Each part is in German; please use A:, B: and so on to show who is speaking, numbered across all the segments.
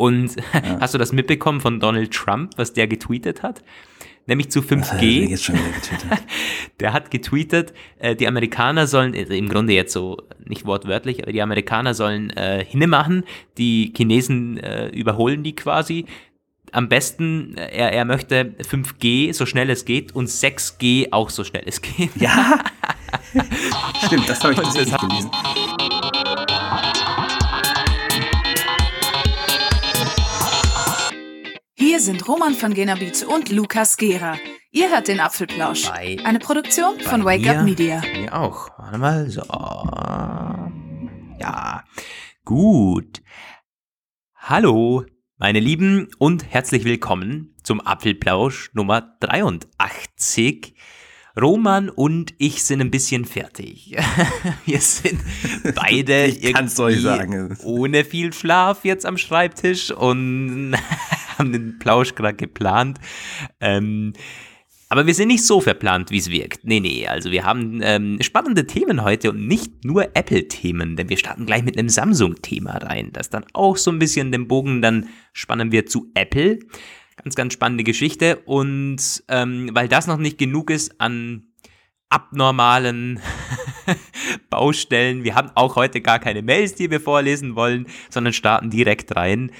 A: Und ja. hast du das mitbekommen von Donald Trump, was der getweetet hat? Nämlich zu 5G.
B: jetzt schon wieder getweetet?
A: der hat getweetet, äh, die Amerikaner sollen, also im Grunde jetzt so, nicht wortwörtlich, aber die Amerikaner sollen äh, hinmachen, die Chinesen äh, überholen die quasi. Am besten, äh, er, er möchte 5G so schnell es geht und 6G auch so schnell es geht.
B: Ja, stimmt, das habe ich tatsächlich gelesen.
C: Hier sind Roman von Genabit und Lukas Gera. Ihr hört den Apfelplausch.
A: Bei,
C: Eine Produktion von Wake
A: mir,
C: Up Media.
A: Mir auch. Warte mal, so. Ja, gut. Hallo, meine Lieben und herzlich willkommen zum Apfelplausch Nummer 83. Roman und ich sind ein bisschen fertig. Wir sind beide
B: Ich kann's euch
A: irgendwie
B: sagen.
A: ohne viel Schlaf jetzt am Schreibtisch und haben den Plausch gerade geplant. Ähm, aber wir sind nicht so verplant, wie es wirkt. Nee, nee, also wir haben ähm, spannende Themen heute und nicht nur Apple-Themen, denn wir starten gleich mit einem Samsung-Thema rein. Das dann auch so ein bisschen den Bogen dann spannen wir zu Apple. Ganz, ganz spannende Geschichte. Und ähm, weil das noch nicht genug ist an abnormalen Baustellen, wir haben auch heute gar keine Mails, die wir vorlesen wollen, sondern starten direkt rein.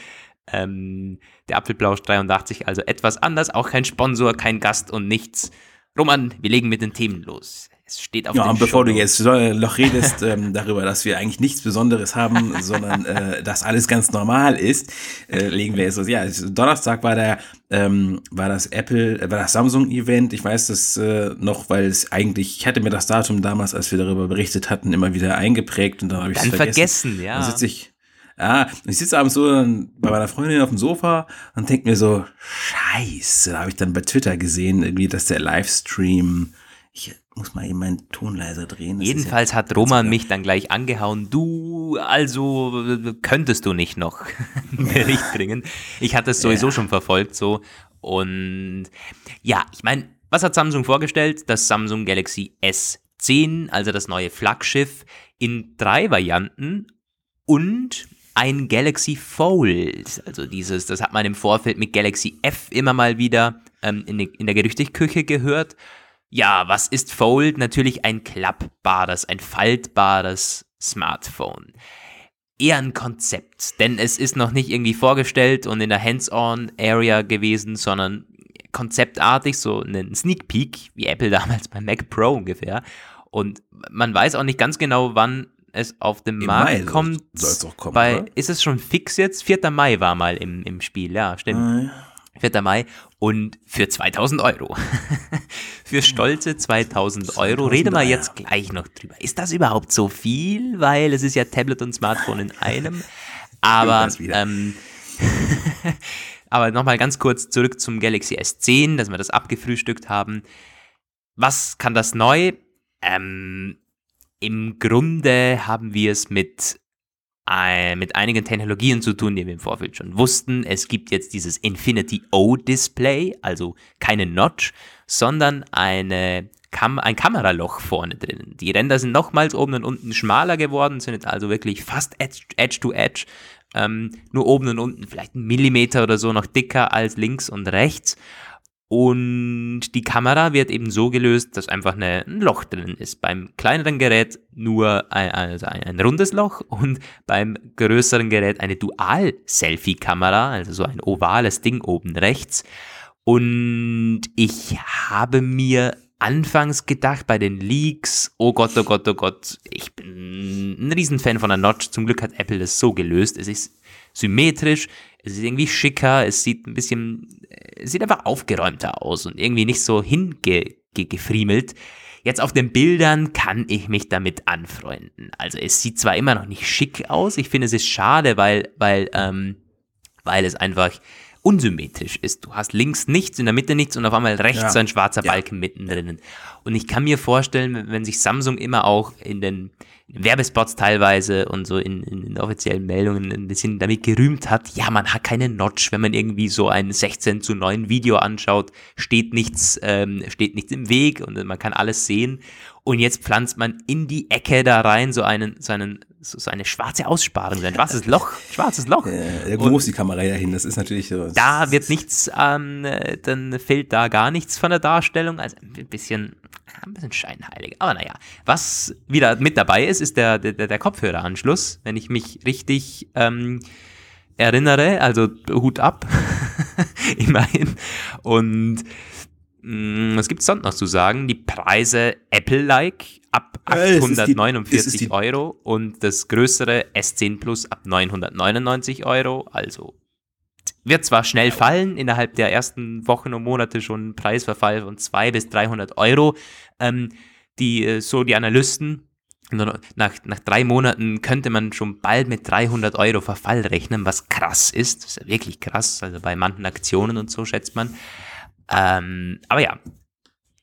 A: Ähm, der Apfelplausch 83, also etwas anders, auch kein Sponsor, kein Gast und nichts. Roman, wir legen mit den Themen los. Es steht auf
B: Ja, bevor du jetzt so- noch redest ähm, darüber, dass wir eigentlich nichts Besonderes haben, sondern äh, dass alles ganz normal ist, äh, legen wir jetzt los. Ja, es- Donnerstag war der ähm, war das Apple, äh, war das Samsung-Event. Ich weiß das äh, noch, weil es eigentlich, ich hatte mir das Datum damals, als wir darüber berichtet hatten, immer wieder eingeprägt und dann habe ich es
A: Dann
B: vergessen.
A: vergessen, ja.
B: Dann sitze ich, ja, ich sitze abends so dann bei meiner Freundin auf dem Sofa und denke mir so, scheiße, da habe ich dann bei Twitter gesehen, irgendwie, dass der Livestream, ich muss mal eben meinen Ton leiser drehen. das
A: Jedenfalls
B: ja
A: hat Roman mich dann gleich angehauen. Du, also könntest du nicht noch Bericht bringen. Ich hatte es sowieso
B: Ja.
A: schon verfolgt so. Und ja, ich meine, was hat Samsung vorgestellt? Das Samsung Galaxy S10, also das neue Flaggschiff, in drei Varianten und ein Galaxy Fold. Also dieses, das hat man im Vorfeld mit Galaxy F immer mal wieder ähm, in, in der Gerüchteküche gehört. Ja, was ist Fold? Natürlich ein klappbares, ein faltbares Smartphone. Eher ein Konzept, denn es ist noch nicht irgendwie vorgestellt und in der Hands-on-Area gewesen, sondern konzeptartig, so ein Sneak Peek, wie Apple damals beim Mac Pro ungefähr. Und man weiß auch nicht ganz genau, wann es auf den
B: Im
A: Markt
B: Mai soll-
A: kommt.
B: auch kommen,
A: bei,
B: oder?
A: ist es schon fix jetzt? 4. Mai war mal im, im Spiel, ja, stimmt.
B: Ah, ja.
A: 4. Mai und für 2000 Euro. für stolze 2000 Euro.
B: 2000
A: Reden wir jetzt gleich noch drüber. Ist das überhaupt so viel? Weil es ist ja Tablet und Smartphone in einem. Aber, ähm, aber nochmal ganz kurz zurück zum Galaxy S10, dass wir das abgefrühstückt haben. Was kann das neu? Ähm, Im Grunde haben wir es mit äh, mit einigen Technologien zu tun, die wir im Vorfeld schon wussten. Es gibt jetzt dieses Infinity O-Display, also keine Notch, sondern eine Kam ein Kameraloch vorne drin. Die Ränder sind nochmals oben und unten schmaler geworden, sind jetzt also wirklich fast Edge, edge to Edge. Ähm, nur oben und unten vielleicht einen Millimeter oder so noch dicker als links und rechts. Und die Kamera wird eben so gelöst, dass einfach eine, ein Loch drin ist. Beim kleineren Gerät nur ein, also ein, ein rundes Loch und beim größeren Gerät eine Dual-Selfie-Kamera, also so ein ovales Ding oben rechts. Und ich habe mir anfangs gedacht bei den Leaks, oh Gott, oh Gott, oh Gott, ich bin ein Riesenfan von der Notch. Zum Glück hat Apple das so gelöst. Es ist symmetrisch, es ist irgendwie schicker, es sieht ein bisschen, es sieht einfach aufgeräumter aus und irgendwie nicht so hingefriemelt. Jetzt auf den Bildern kann ich mich damit anfreunden. Also es sieht zwar immer noch nicht schick aus, ich finde es ist schade, weil, weil, ähm, weil es einfach unsymmetrisch ist. Du hast links nichts, in der Mitte nichts und auf einmal rechts
B: Ja.
A: so ein schwarzer
B: Ja.
A: Balken mittendrin. Und ich kann mir vorstellen, wenn- sich Samsung immer auch in den Werbespots teilweise und so in, in, in offiziellen Meldungen ein bisschen damit gerühmt hat, ja, man hat keine Notch, wenn man irgendwie so ein 16 zu 9 Video anschaut, steht nichts, ähm, steht nichts im Weg und man kann alles sehen. Und jetzt pflanzt man in die Ecke da rein so einen, so einen so, eine schwarze Aussparung, so ein schwarzes Loch, schwarzes Loch.
B: Äh, irgendwo muss die Kamera ja hin, das ist natürlich so.
A: Da wird nichts, ähm, dann fehlt da gar nichts von der Darstellung, also ein bisschen, ein bisschen scheinheilig. Aber naja, was wieder mit dabei ist, ist der, der, der Kopfhöreranschluss, wenn ich mich richtig ähm, erinnere, also Hut ab, immerhin. Und was gibt es sonst noch zu sagen? Die Preise Apple-like ab 849 die, Euro und das größere S10 Plus ab 999 Euro. Also wird zwar schnell fallen, innerhalb der ersten Wochen und Monate schon ein Preisverfall von 200 bis 300 Euro. Ähm, die, äh, so die Analysten, nach, nach drei Monaten könnte man schon bald mit 300 Euro Verfall rechnen, was krass ist. Das ist ja wirklich krass. Also bei manchen Aktionen und so schätzt man. Ähm, aber ja,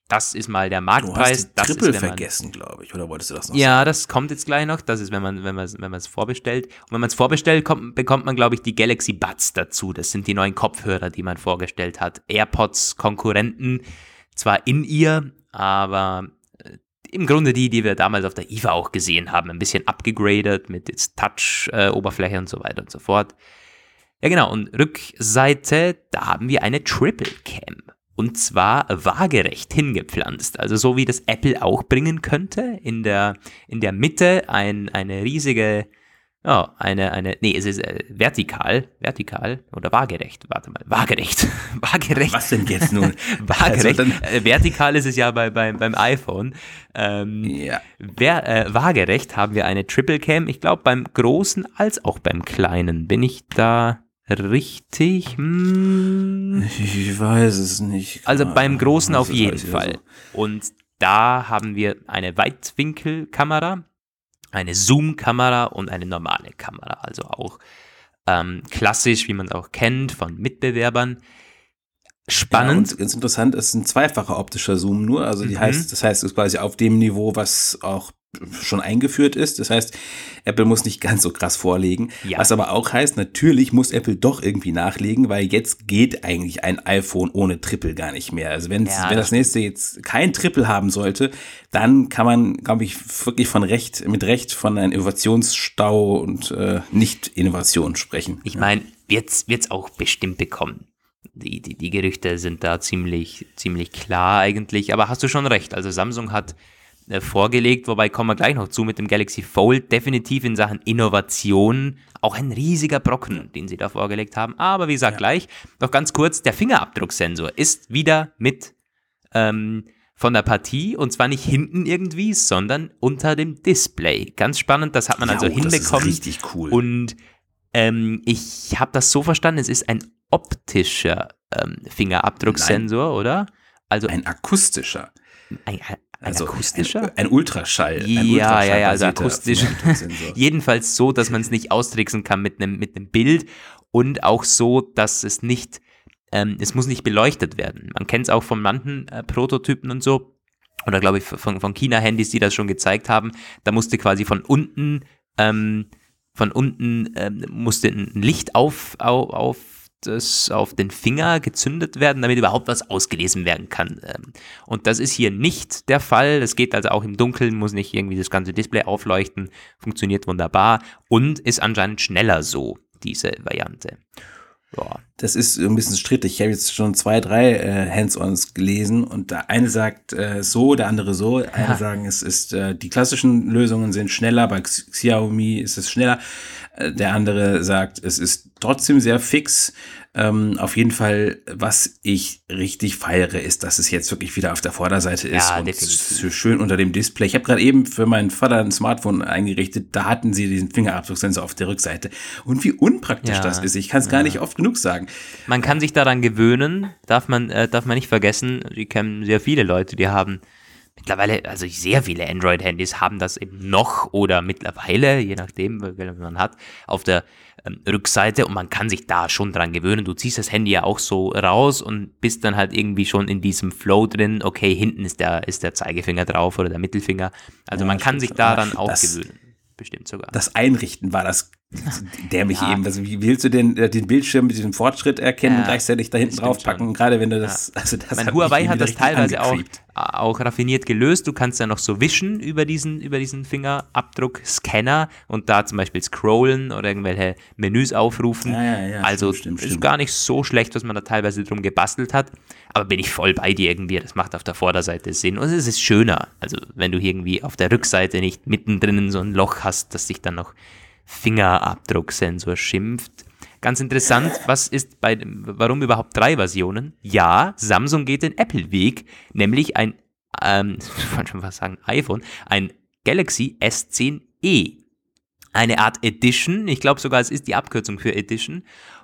A: das ist mal der Marktpreis.
B: Du hast Triple ist, vergessen, glaube ich, oder wolltest du das noch
A: Ja, sagen? das kommt jetzt gleich noch. Das ist, wenn man wenn man wenn man es vorbestellt. Und wenn man es vorbestellt, kommt, bekommt man, glaube ich, die Galaxy Buds dazu. Das sind die neuen Kopfhörer, die man vorgestellt hat. AirPods Konkurrenten, zwar in ihr, aber äh, im Grunde die, die wir damals auf der IFA auch gesehen haben, ein bisschen abgegradet mit jetzt Touch-Oberfläche äh, und so weiter und so fort. Ja, genau. Und Rückseite, da haben wir eine Triple Cam. Und zwar waagerecht hingepflanzt. Also so wie das Apple auch bringen könnte. In der, in der Mitte ein, eine riesige, ja, eine, eine, nee, es ist äh, vertikal, vertikal oder waagerecht. Warte mal, waagerecht. waagerecht.
B: Was denn jetzt nun?
A: waagerecht. Also äh, vertikal ist es ja bei, beim, beim iPhone. Ähm,
B: ja.
A: Wer, äh, waagerecht haben wir eine Triple Cam. Ich glaube beim großen als auch beim kleinen. Bin ich da richtig? Hm.
B: Ich weiß es nicht.
A: Also beim Großen auf jeden Fall. So. Und da haben wir eine Weitwinkelkamera, eine Zoom-Kamera und eine normale Kamera. Also auch ähm, klassisch, wie man es auch kennt von Mitbewerbern. Spannend. Ja,
B: ganz interessant, es ist ein zweifacher optischer Zoom nur. Also die mhm. heißt, das heißt, es ist quasi auf dem Niveau, was auch schon eingeführt ist. Das heißt, Apple muss nicht ganz so krass vorlegen. Ja. Was aber auch heißt, natürlich muss Apple doch irgendwie nachlegen, weil jetzt geht eigentlich ein iPhone ohne Triple gar nicht mehr. Also wenn, ja, wenn das nächste jetzt kein Triple haben sollte, dann kann man, glaube ich, wirklich von Recht, mit Recht von einem Innovationsstau und äh, Nicht-Innovation sprechen.
A: Ich meine, wird es auch bestimmt bekommen. Die, die, die Gerüchte sind da ziemlich, ziemlich klar eigentlich. Aber hast du schon recht. Also Samsung hat äh, vorgelegt, wobei kommen wir gleich noch zu mit dem Galaxy Fold, definitiv in Sachen Innovation auch ein riesiger Brocken, den sie da vorgelegt haben. Aber wie gesagt, ja. gleich noch ganz kurz, der Fingerabdrucksensor ist wieder mit ähm, von der Partie und zwar nicht hinten irgendwie, sondern unter dem Display. Ganz spannend, das hat man ja, also oh, hinbekommen.
B: Das ist richtig cool.
A: Und ähm, ich habe das so verstanden, es ist ein optischer ähm, Fingerabdrucksensor, Nein. oder?
B: Also ein akustischer.
A: Ein, ein also akustischer?
B: Ein, ein Ultraschall.
A: Ein ja, Ultraschall ja, ja, also akustisch. Jedenfalls so, dass man es nicht austricksen kann mit einem mit Bild und auch so, dass es nicht, ähm, es muss nicht beleuchtet werden. Man kennt es auch von manchen äh, Prototypen und so, oder glaube ich von, von China-Handys, die das schon gezeigt haben. Da musste quasi von unten, ähm, von unten ähm, musste ein Licht auf, auf, auf das auf den Finger gezündet werden, damit überhaupt was ausgelesen werden kann. Ähm, und das ist hier nicht der Fall. Es geht also auch im Dunkeln, muss nicht irgendwie das ganze Display aufleuchten, funktioniert wunderbar und ist anscheinend schneller so, diese Variante.
B: Ja. Das ist ein bisschen strittig. Ich habe jetzt schon zwei, drei äh, Hands-ons gelesen und der eine sagt äh, so, der andere so. Ja. sagen, es ist äh, die klassischen Lösungen sind schneller. Bei Xiaomi ist es schneller. Äh, der andere sagt, es ist trotzdem sehr fix. Ähm, auf jeden Fall, was ich richtig feiere, ist, dass es jetzt wirklich wieder auf der Vorderseite ist ja, und so schön unter dem Display. Ich habe gerade eben für meinen Vater ein Smartphone eingerichtet, da hatten sie diesen Fingerabdrucksensor auf der Rückseite. Und wie unpraktisch ja, das ist, ich kann es ja. gar nicht oft genug sagen.
A: Man kann sich daran gewöhnen, darf man, äh, darf man nicht vergessen, die kennen sehr viele Leute, die haben mittlerweile, also sehr viele Android-Handys haben das eben noch oder mittlerweile, je nachdem, welches man hat, auf der ähm, Rückseite und man kann sich da schon dran gewöhnen. Du ziehst das Handy ja auch so raus und bist dann halt irgendwie schon in diesem Flow drin. Okay, hinten ist der, ist der Zeigefinger drauf oder der Mittelfinger. Also ja, man kann sich daran auch
B: das,
A: gewöhnen. Bestimmt sogar.
B: Das Einrichten war das Der mich
A: Ja.
B: eben, also wie willst du denn äh, den Bildschirm mit diesem Fortschritt erkennen
A: Ja,
B: und gleichzeitig da hinten
A: das stimmt
B: drauf packen?
A: schon.
B: Gerade wenn du das, also das
A: Mein
B: hat
A: Huawei hat das teilweise auch,
B: angecreept.
A: auch raffiniert gelöst. Du kannst ja noch so wischen über diesen, über diesen Fingerabdruck-Scanner und da zum Beispiel scrollen oder irgendwelche Menüs aufrufen.
B: Ja, ja, ja,
A: also
B: stimmt, stimmt,
A: ist
B: stimmt.
A: gar nicht so schlecht, was man da teilweise drum gebastelt hat. Aber bin ich voll bei dir irgendwie. Das macht auf der Vorderseite Sinn. Und es ist schöner. Also wenn du irgendwie auf der Rückseite nicht mittendrin so ein Loch hast, das sich dann noch Fingerabdrucksensor schimpft. Ganz interessant, was ist bei warum überhaupt drei Versionen? Ja, Samsung geht den Apple-Weg, nämlich ein, ähm, ich wollte schon was sagen, iPhone, ein Galaxy S10e. Eine Art Edition, ich glaube sogar, es ist die Abkürzung für Edition.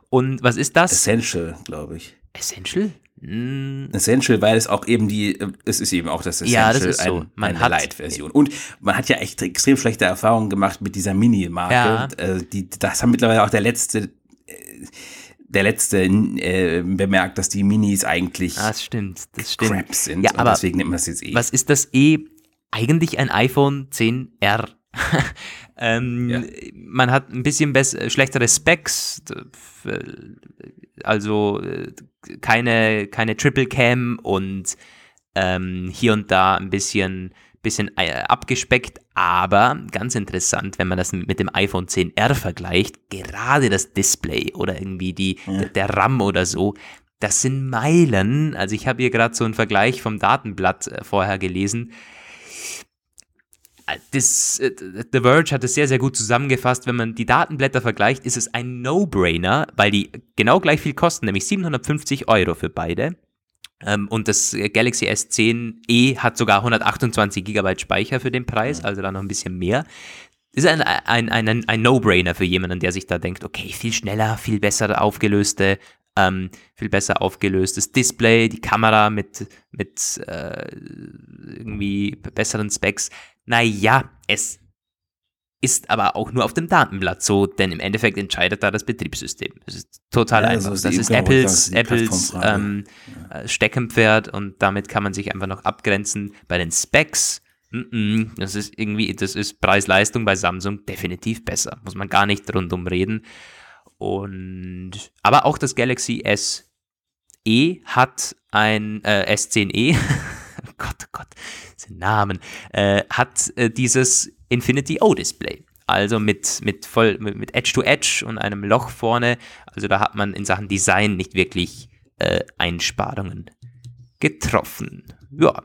A: Und was ist das?
B: Essential, glaube ich.
A: Essential? Hm,
B: Essential, weil es auch eben die, es ist eben auch das Essential,
A: Ja, das ist so.
B: ein,
A: Man
B: eine Light-Version. Und man hat ja echt extrem schlechte Erfahrungen gemacht mit dieser Mini-Marke.
A: Ja.
B: Äh, die, das haben mittlerweile auch der letzte, äh, der letzte äh, bemerkt, dass die Minis eigentlich
A: das stimmt, das stimmt.
B: Crap sind.
A: Ja,
B: und
A: aber
B: deswegen nimmt man es jetzt eh.
A: Was ist das E? Eigentlich ein iPhone 10R. ähm,
B: Ja.
A: Man hat ein bisschen schlechtere Specs, f- also äh, keine, keine Triple Cam und ähm, hier und da ein bisschen, bisschen äh, abgespeckt, aber ganz interessant, wenn man das mit dem iPhone 10R vergleicht, gerade das Display oder irgendwie die, der, der RAM oder so, das sind Meilen. Also ich habe hier gerade so einen Vergleich vom Datenblatt äh, vorher gelesen. Das, äh, The Verge hat es sehr, sehr gut zusammengefasst. Wenn man die Datenblätter vergleicht, ist es ein No-Brainer, weil die genau gleich viel kosten, nämlich 750 Euro für beide. Ähm, und das Galaxy S10e hat sogar 128 GB Speicher für den Preis, also da noch ein bisschen mehr. Ist ein, ein, ein, ein No-Brainer für jemanden, der sich da denkt, okay, viel schneller, viel besser aufgelöste, ähm, viel besser aufgelöstes Display, die Kamera mit, mit äh, irgendwie besseren Specs. Naja, es ist aber auch nur auf dem Datenblatt so, denn im Endeffekt entscheidet da das Betriebssystem. Es ist total
B: Ja,
A: einfach.
B: also
A: das ist Apples,
B: das
A: Apples ähm, äh, Steckenpferd und damit kann man sich einfach noch abgrenzen. Bei den Specs, mm -mm, das ist irgendwie, das ist Preis-Leistung bei Samsung definitiv besser. Muss man gar nicht rundum reden. Und aber auch das Galaxy S E hat ein äh, S10e, oh Gott, oh Gott, diese Namen, äh, hat äh, dieses Infinity O-Display. Also mit, mit voll, mit, mit Edge-to-Edge und einem Loch vorne. Also da hat man in Sachen Design nicht wirklich äh, Einsparungen getroffen. Ja.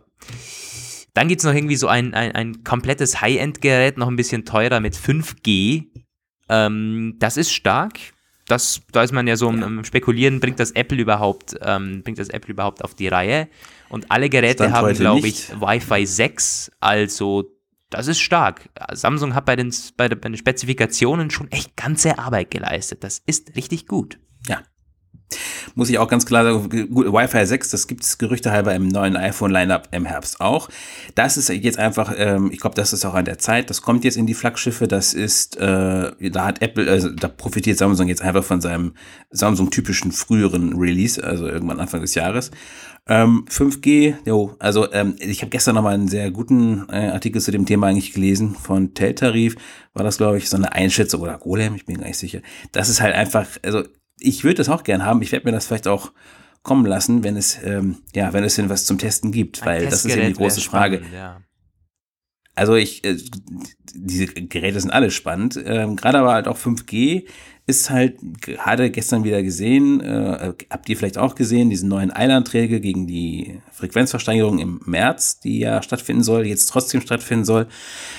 A: Dann gibt es noch irgendwie so ein, ein, ein komplettes High-End-Gerät, noch ein bisschen teurer mit 5G. Ähm, das ist stark. Das, da ist man ja so am am Spekulieren, bringt das Apple überhaupt, ähm, bringt das Apple überhaupt auf die Reihe? Und alle Geräte
B: Stand
A: haben, glaube ich. Wi-Fi 6, also das ist stark. Samsung hat bei den, bei, den- bei den Spezifikationen schon echt ganze Arbeit geleistet. Das ist richtig gut.
B: Ja. Muss ich auch ganz klar sagen, gut, Wi-Fi 6, das gibt es Gerüchte halber im neuen iPhone-Lineup im Herbst auch. Das ist jetzt einfach, ähm, ich glaube, das ist auch an der Zeit, das kommt jetzt in die Flaggschiffe, das ist, äh, da hat Apple, also da profitiert Samsung jetzt einfach von seinem Samsung-typischen früheren Release, also irgendwann Anfang des Jahres. Ähm, 5G, jo, also ähm, ich habe gestern nochmal einen sehr guten äh, Artikel zu dem Thema eigentlich gelesen von Teltarif, war das glaube ich so eine Einschätzung oder Golem, ich bin gar nicht sicher. Das ist halt einfach, also ich würde das auch gern haben, ich werde mir das vielleicht auch kommen lassen, wenn es, ähm, ja, wenn es denn was zum Testen gibt, weil das ist ja die
A: Testgerät
B: große Frage.
A: spannend, Ja.
B: Also ich, äh, diese Geräte sind alle spannend, ähm, gerade aber halt auch 5G ist halt gerade gestern wieder gesehen, äh, habt ihr vielleicht auch gesehen, diesen neuen Eilanträge gegen die Frequenzversteigerung im März, die ja stattfinden soll, jetzt trotzdem stattfinden soll,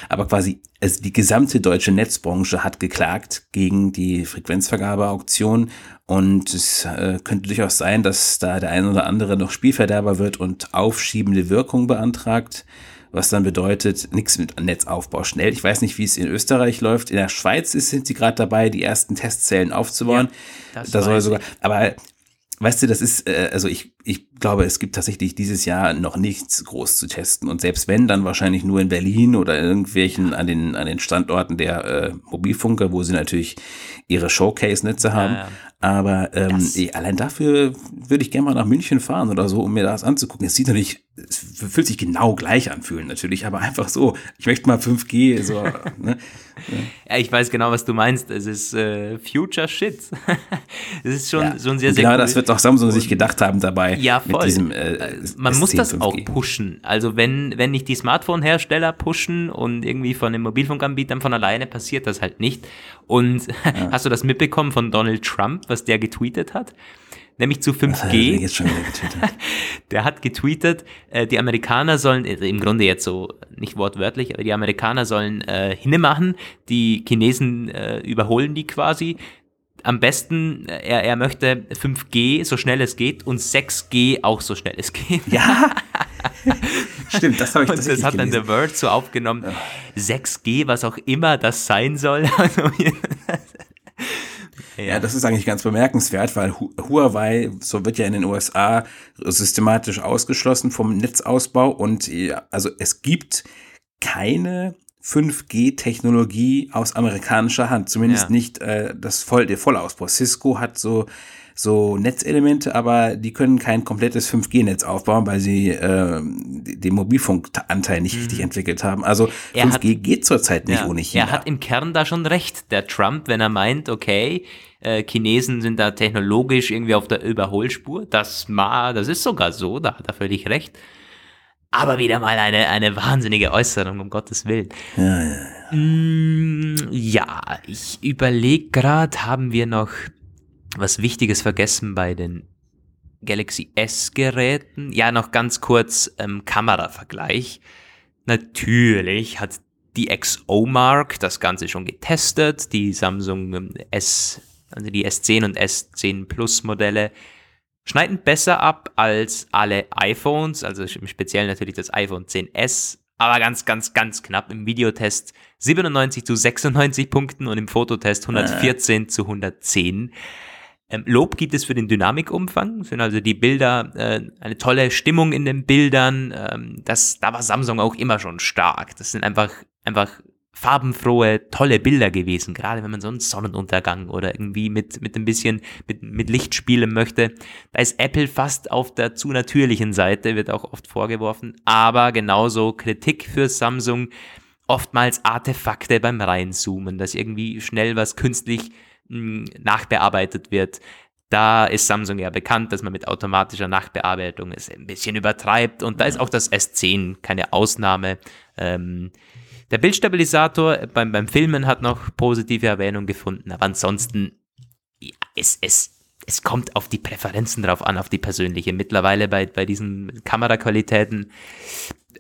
B: aber quasi also die gesamte deutsche Netzbranche hat geklagt gegen die Frequenzvergabeauktion. Und es äh, könnte durchaus sein, dass da der ein oder andere noch Spielverderber wird und aufschiebende Wirkung beantragt was dann bedeutet, nichts mit Netzaufbau schnell. Ich weiß nicht, wie es in Österreich läuft. In der Schweiz sind sie gerade dabei, die ersten Testzellen aufzubauen.
A: Ja, das
B: da soll sogar, aber weißt du, das ist, äh, also ich, ich glaube, es gibt tatsächlich dieses Jahr noch nichts groß zu testen. Und selbst wenn, dann wahrscheinlich nur in Berlin oder in irgendwelchen an den, an den Standorten der äh, Mobilfunker, wo sie natürlich ihre Showcase-Netze haben.
A: ja.
B: Aber ähm,
A: Das-
B: allein dafür würde ich gerne mal nach München fahren oder so, um mir das anzugucken. Es sieht natürlich es fühlt sich genau gleich anfühlen natürlich, aber einfach so, ich möchte mal 5G, so, ne?
A: Ja, ich weiß genau, was du meinst. Es ist äh, Future Shit. Es ist schon,
B: Ja.
A: schon sehr, sehr
B: genau
A: cool.
B: das wird auch Samsung sich gedacht haben dabei.
A: Ja, voll.
B: Diesem, äh,
A: Äh, Man muss
B: S10
A: das
B: 5G.
A: auch pushen. Also wenn, wenn nicht die Smartphone-Hersteller pushen und irgendwie von den Mobilfunkanbietern von alleine passiert das halt nicht. Und hast du das mitbekommen von Donald Trump, was der getweetet hat? Nämlich zu
B: Was hat er denn
A: 5G.
B: jetzt schon getwittert?
A: Der hat getweetet, äh, die Amerikaner sollen, also im Grunde jetzt so, nicht wortwörtlich, aber die Amerikaner sollen äh, hinmachen, die Chinesen äh, überholen die quasi. Am besten, äh, er, er möchte 5G so schnell es geht und 6G auch so schnell es geht.
B: Ja, stimmt, das habe ich
A: Und das hat dann
B: gelesen.
A: The Word so aufgenommen. 6G, was auch immer das sein soll.
B: Ja, das ist eigentlich ganz bemerkenswert, weil Hu- Huawei, so wird ja in den USA systematisch ausgeschlossen vom Netzausbau und ja, also es gibt keine 5G-Technologie aus amerikanischer Hand, zumindest
A: Ja.
B: nicht äh, das Voll, der Vollausbau. Cisco hat so so Netzelemente, aber die können kein komplettes 5G-Netz aufbauen, weil sie äh, den Mobilfunkanteil nicht richtig entwickelt haben. Also
A: Mhm. Er
B: 5G geht zurzeit nicht
A: Ja,
B: ohne China.
A: er hat im Kern da schon recht, der Trump, wenn er meint, okay, äh, Chinesen sind da technologisch irgendwie auf der Überholspur. Das, ma, das ist sogar so, da hat er völlig recht. Aber wieder mal eine, eine wahnsinnige Äußerung, um Gottes Willen.
B: ja, ja.
A: Mm, ja, ich überlege gerade, haben wir noch was Wichtiges vergessen bei den Galaxy S-Geräten? Ja, noch ganz kurz ähm, Kameravergleich. Natürlich hat die XO-Mark das Ganze schon getestet, die Samsung ähm, S, also die S10 und S10 Plus Modelle schneiden besser ab als alle iPhones, also im Speziellen natürlich das iPhone 10s, aber ganz, ganz, ganz knapp im Videotest 97 zu 96 Punkten und im Fototest 114 zu 110. Ähm, Lob gibt es für den Dynamikumfang, sind also die Bilder, äh, eine tolle Stimmung in den Bildern. Ähm, das, da war Samsung auch immer schon stark. Das sind einfach, einfach farbenfrohe, tolle Bilder gewesen, gerade wenn man so einen Sonnenuntergang oder irgendwie mit, mit ein bisschen mit, mit Licht spielen möchte. Da ist Apple fast auf der zu natürlichen Seite, wird auch oft vorgeworfen, aber genauso Kritik für Samsung, oftmals Artefakte beim Reinzoomen, dass irgendwie schnell was künstlich nachbearbeitet wird. Da ist Samsung ja bekannt, dass man mit automatischer Nachbearbeitung es ein bisschen übertreibt und da ist auch das S10 keine Ausnahme. Ähm, der Bildstabilisator beim, beim Filmen hat noch positive Erwähnung gefunden, aber ansonsten, ja, es, es, es kommt auf die Präferenzen drauf an, auf die persönliche. Mittlerweile bei, bei diesen Kameraqualitäten,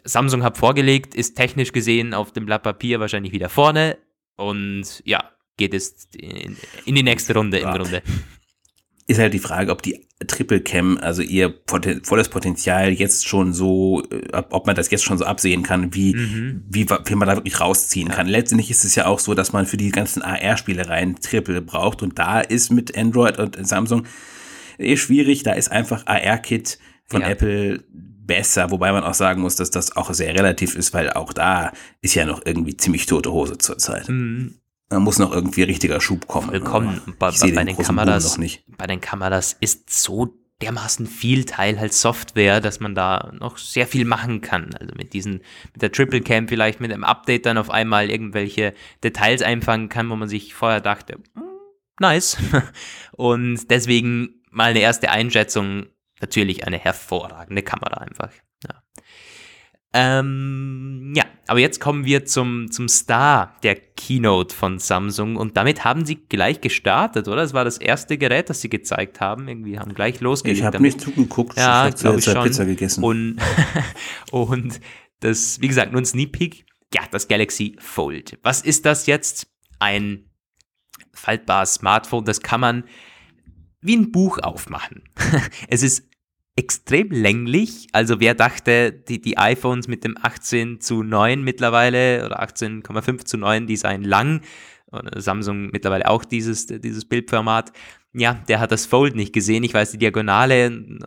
A: Samsung hat vorgelegt, ist technisch gesehen auf dem Blatt Papier wahrscheinlich wieder vorne und ja, geht es in, in die nächste Runde im
B: Ja.
A: Grunde.
B: ist halt die Frage, ob die Triple Cam, also ihr poten volles Potenzial jetzt schon so, äh, ob man das jetzt schon so absehen kann, wie,
A: Mhm.
B: wie, wie man da wirklich rausziehen kann. Letztendlich ist es ja auch so, dass man für die ganzen AR-Spielereien Triple braucht und da ist mit Android und Samsung eh schwierig, da ist einfach AR-Kit von
A: Ja.
B: Apple besser, wobei man auch sagen muss, dass das auch sehr relativ ist, weil auch da ist ja noch irgendwie ziemlich tote Hose zurzeit.
A: Mhm.
B: Da muss noch irgendwie richtiger Schub kommen.
A: Vollkommen.
B: aber
A: Bei, bei, bei
B: den
A: Kameras,
B: noch nicht.
A: bei den Kameras ist so dermaßen viel Teil halt Software, dass man da noch sehr viel machen kann. Also mit diesen, mit der Triple Cam vielleicht mit einem Update dann auf einmal irgendwelche Details einfangen kann, wo man sich vorher dachte, "Hm, nice. Und deswegen mal eine erste Einschätzung, natürlich eine hervorragende Kamera einfach. Ja. Ähm, ja, aber jetzt kommen wir zum, zum Star der Keynote von Samsung und damit haben sie gleich gestartet, oder? Das war das erste Gerät, das sie gezeigt haben. Irgendwie haben gleich losgelegt.
B: Ich habe nicht zugeguckt,
A: Ja,
B: ich habe zwei
A: schon.
B: Pizza gegessen.
A: Und, und das, wie gesagt, nur ein Sneak Peek. Ja, das Galaxy Fold. Was ist das jetzt? Ein faltbares Smartphone, das kann man wie ein Buch aufmachen. es ist extrem länglich. Also wer dachte, die, die iPhones mit dem 18 zu 9 mittlerweile oder 18,5 zu 9, die seien lang. Samsung mittlerweile auch dieses, dieses Bildformat. Ja, der hat das Fold nicht gesehen. Ich weiß die Diagonale,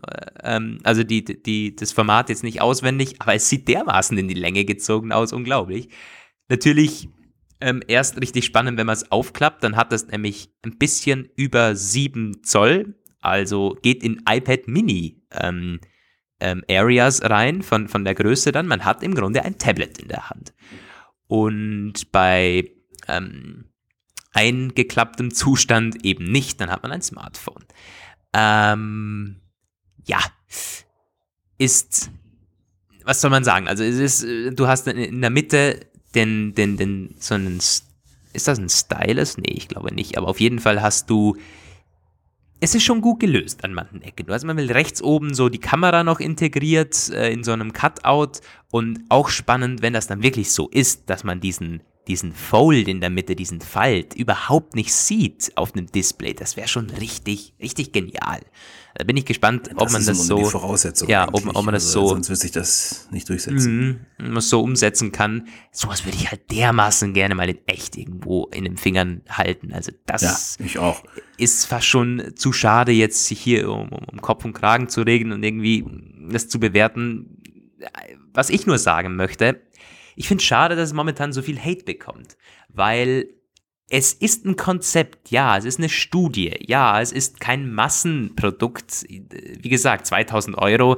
A: ähm, also die, die, das Format jetzt nicht auswendig, aber es sieht dermaßen in die Länge gezogen aus, unglaublich. Natürlich ähm, erst richtig spannend, wenn man es aufklappt, dann hat das nämlich ein bisschen über 7 Zoll, also geht in iPad Mini ähm, ähm, Areas rein von, von der Größe dann. Man hat im Grunde ein Tablet in der Hand. Und bei ähm, eingeklapptem Zustand eben nicht, dann hat man ein Smartphone. Ähm, ja, ist, was soll man sagen? Also es ist, du hast in der Mitte den, den, den, so einen, ist das ein Stylus? Nee, ich glaube nicht, aber auf jeden Fall hast du es ist schon gut gelöst an manchen Ecken. Du hast mal rechts oben so die Kamera noch integriert äh, in so einem Cutout und auch spannend, wenn das dann wirklich so ist, dass man diesen diesen Fold in der Mitte, diesen Falt überhaupt nicht sieht auf einem Display. Das wäre schon richtig, richtig genial. Da bin ich gespannt, ob
B: das
A: man das so,
B: ja,
A: ob, ob, man das also,
B: so, sonst würde sich das nicht durchsetzen,
A: mm, man so umsetzen kann. Sowas würde ich halt dermaßen gerne mal in echt irgendwo in den Fingern halten. Also das
B: ja,
A: ist fast schon zu schade, jetzt sich hier um, um Kopf und Kragen zu regen und irgendwie das zu bewerten. Was ich nur sagen möchte, ich finde es schade, dass es momentan so viel Hate bekommt, weil es ist ein Konzept, ja, es ist eine Studie, ja, es ist kein Massenprodukt. Wie gesagt, 2000 Euro,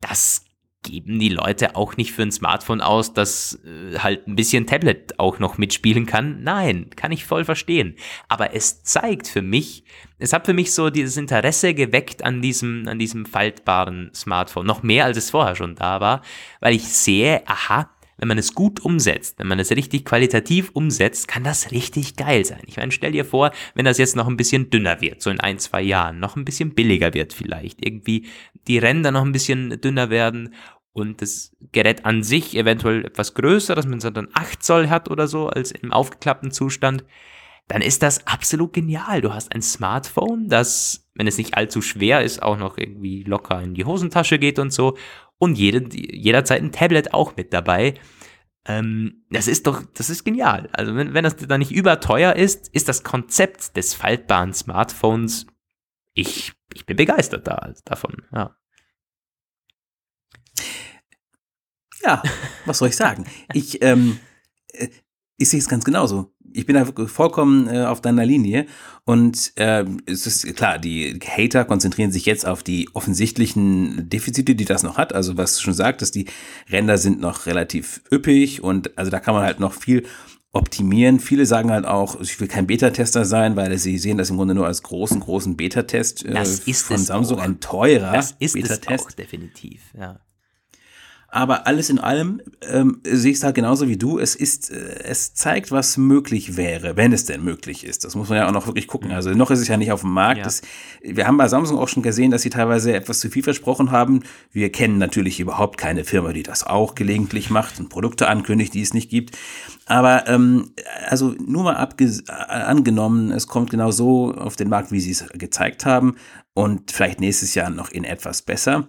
A: das geben die Leute auch nicht für ein Smartphone aus, das äh, halt ein bisschen Tablet auch noch mitspielen kann. Nein, kann ich voll verstehen. Aber es zeigt für mich, es hat für mich so dieses Interesse geweckt an diesem, an diesem faltbaren Smartphone. Noch mehr als es vorher schon da war, weil ich sehe, aha, wenn man es gut umsetzt, wenn man es richtig qualitativ umsetzt, kann das richtig geil sein. Ich meine, stell dir vor, wenn das jetzt noch ein bisschen dünner wird, so in ein, zwei Jahren, noch ein bisschen billiger wird vielleicht, irgendwie die Ränder noch ein bisschen dünner werden und das Gerät an sich eventuell etwas größer, dass man so dann 8 Zoll hat oder so, als im aufgeklappten Zustand, dann ist das absolut genial. Du hast ein Smartphone, das, wenn es nicht allzu schwer ist, auch noch irgendwie locker in die Hosentasche geht und so und jede, jederzeit ein Tablet auch mit dabei. Ähm, das ist doch, das ist genial. Also wenn, wenn das da nicht überteuer ist, ist das Konzept des faltbaren Smartphones, ich, ich bin begeistert da, davon, ja.
B: Ja, was soll ich sagen? Ich, ähm, äh, ich sehe es ganz genauso ich bin da vollkommen äh, auf deiner Linie. Und äh, es ist klar, die Hater konzentrieren sich jetzt auf die offensichtlichen Defizite, die das noch hat. Also was du schon sagtest, die Ränder sind noch relativ üppig und also da kann man halt noch viel optimieren. Viele sagen halt auch, ich will kein Beta-Tester sein, weil sie sehen das im Grunde nur als großen, großen Beta-Test
A: äh, von
B: Samsung, auch. ein teurer
A: Das ist Beta-Test. es auch definitiv, ja.
B: Aber alles in allem ähm, sehe ich es halt genauso wie du. Es ist, äh, es zeigt, was möglich wäre, wenn es denn möglich ist. Das muss man ja auch noch wirklich gucken. Also noch ist es ja nicht auf dem Markt. Ja. Das, wir haben bei Samsung auch schon gesehen, dass sie teilweise etwas zu viel versprochen haben. Wir kennen natürlich überhaupt keine Firma, die das auch gelegentlich macht und Produkte ankündigt, die es nicht gibt. Aber ähm, also nur mal angenommen, es kommt genau so auf den Markt, wie sie es gezeigt haben und vielleicht nächstes Jahr noch in etwas besser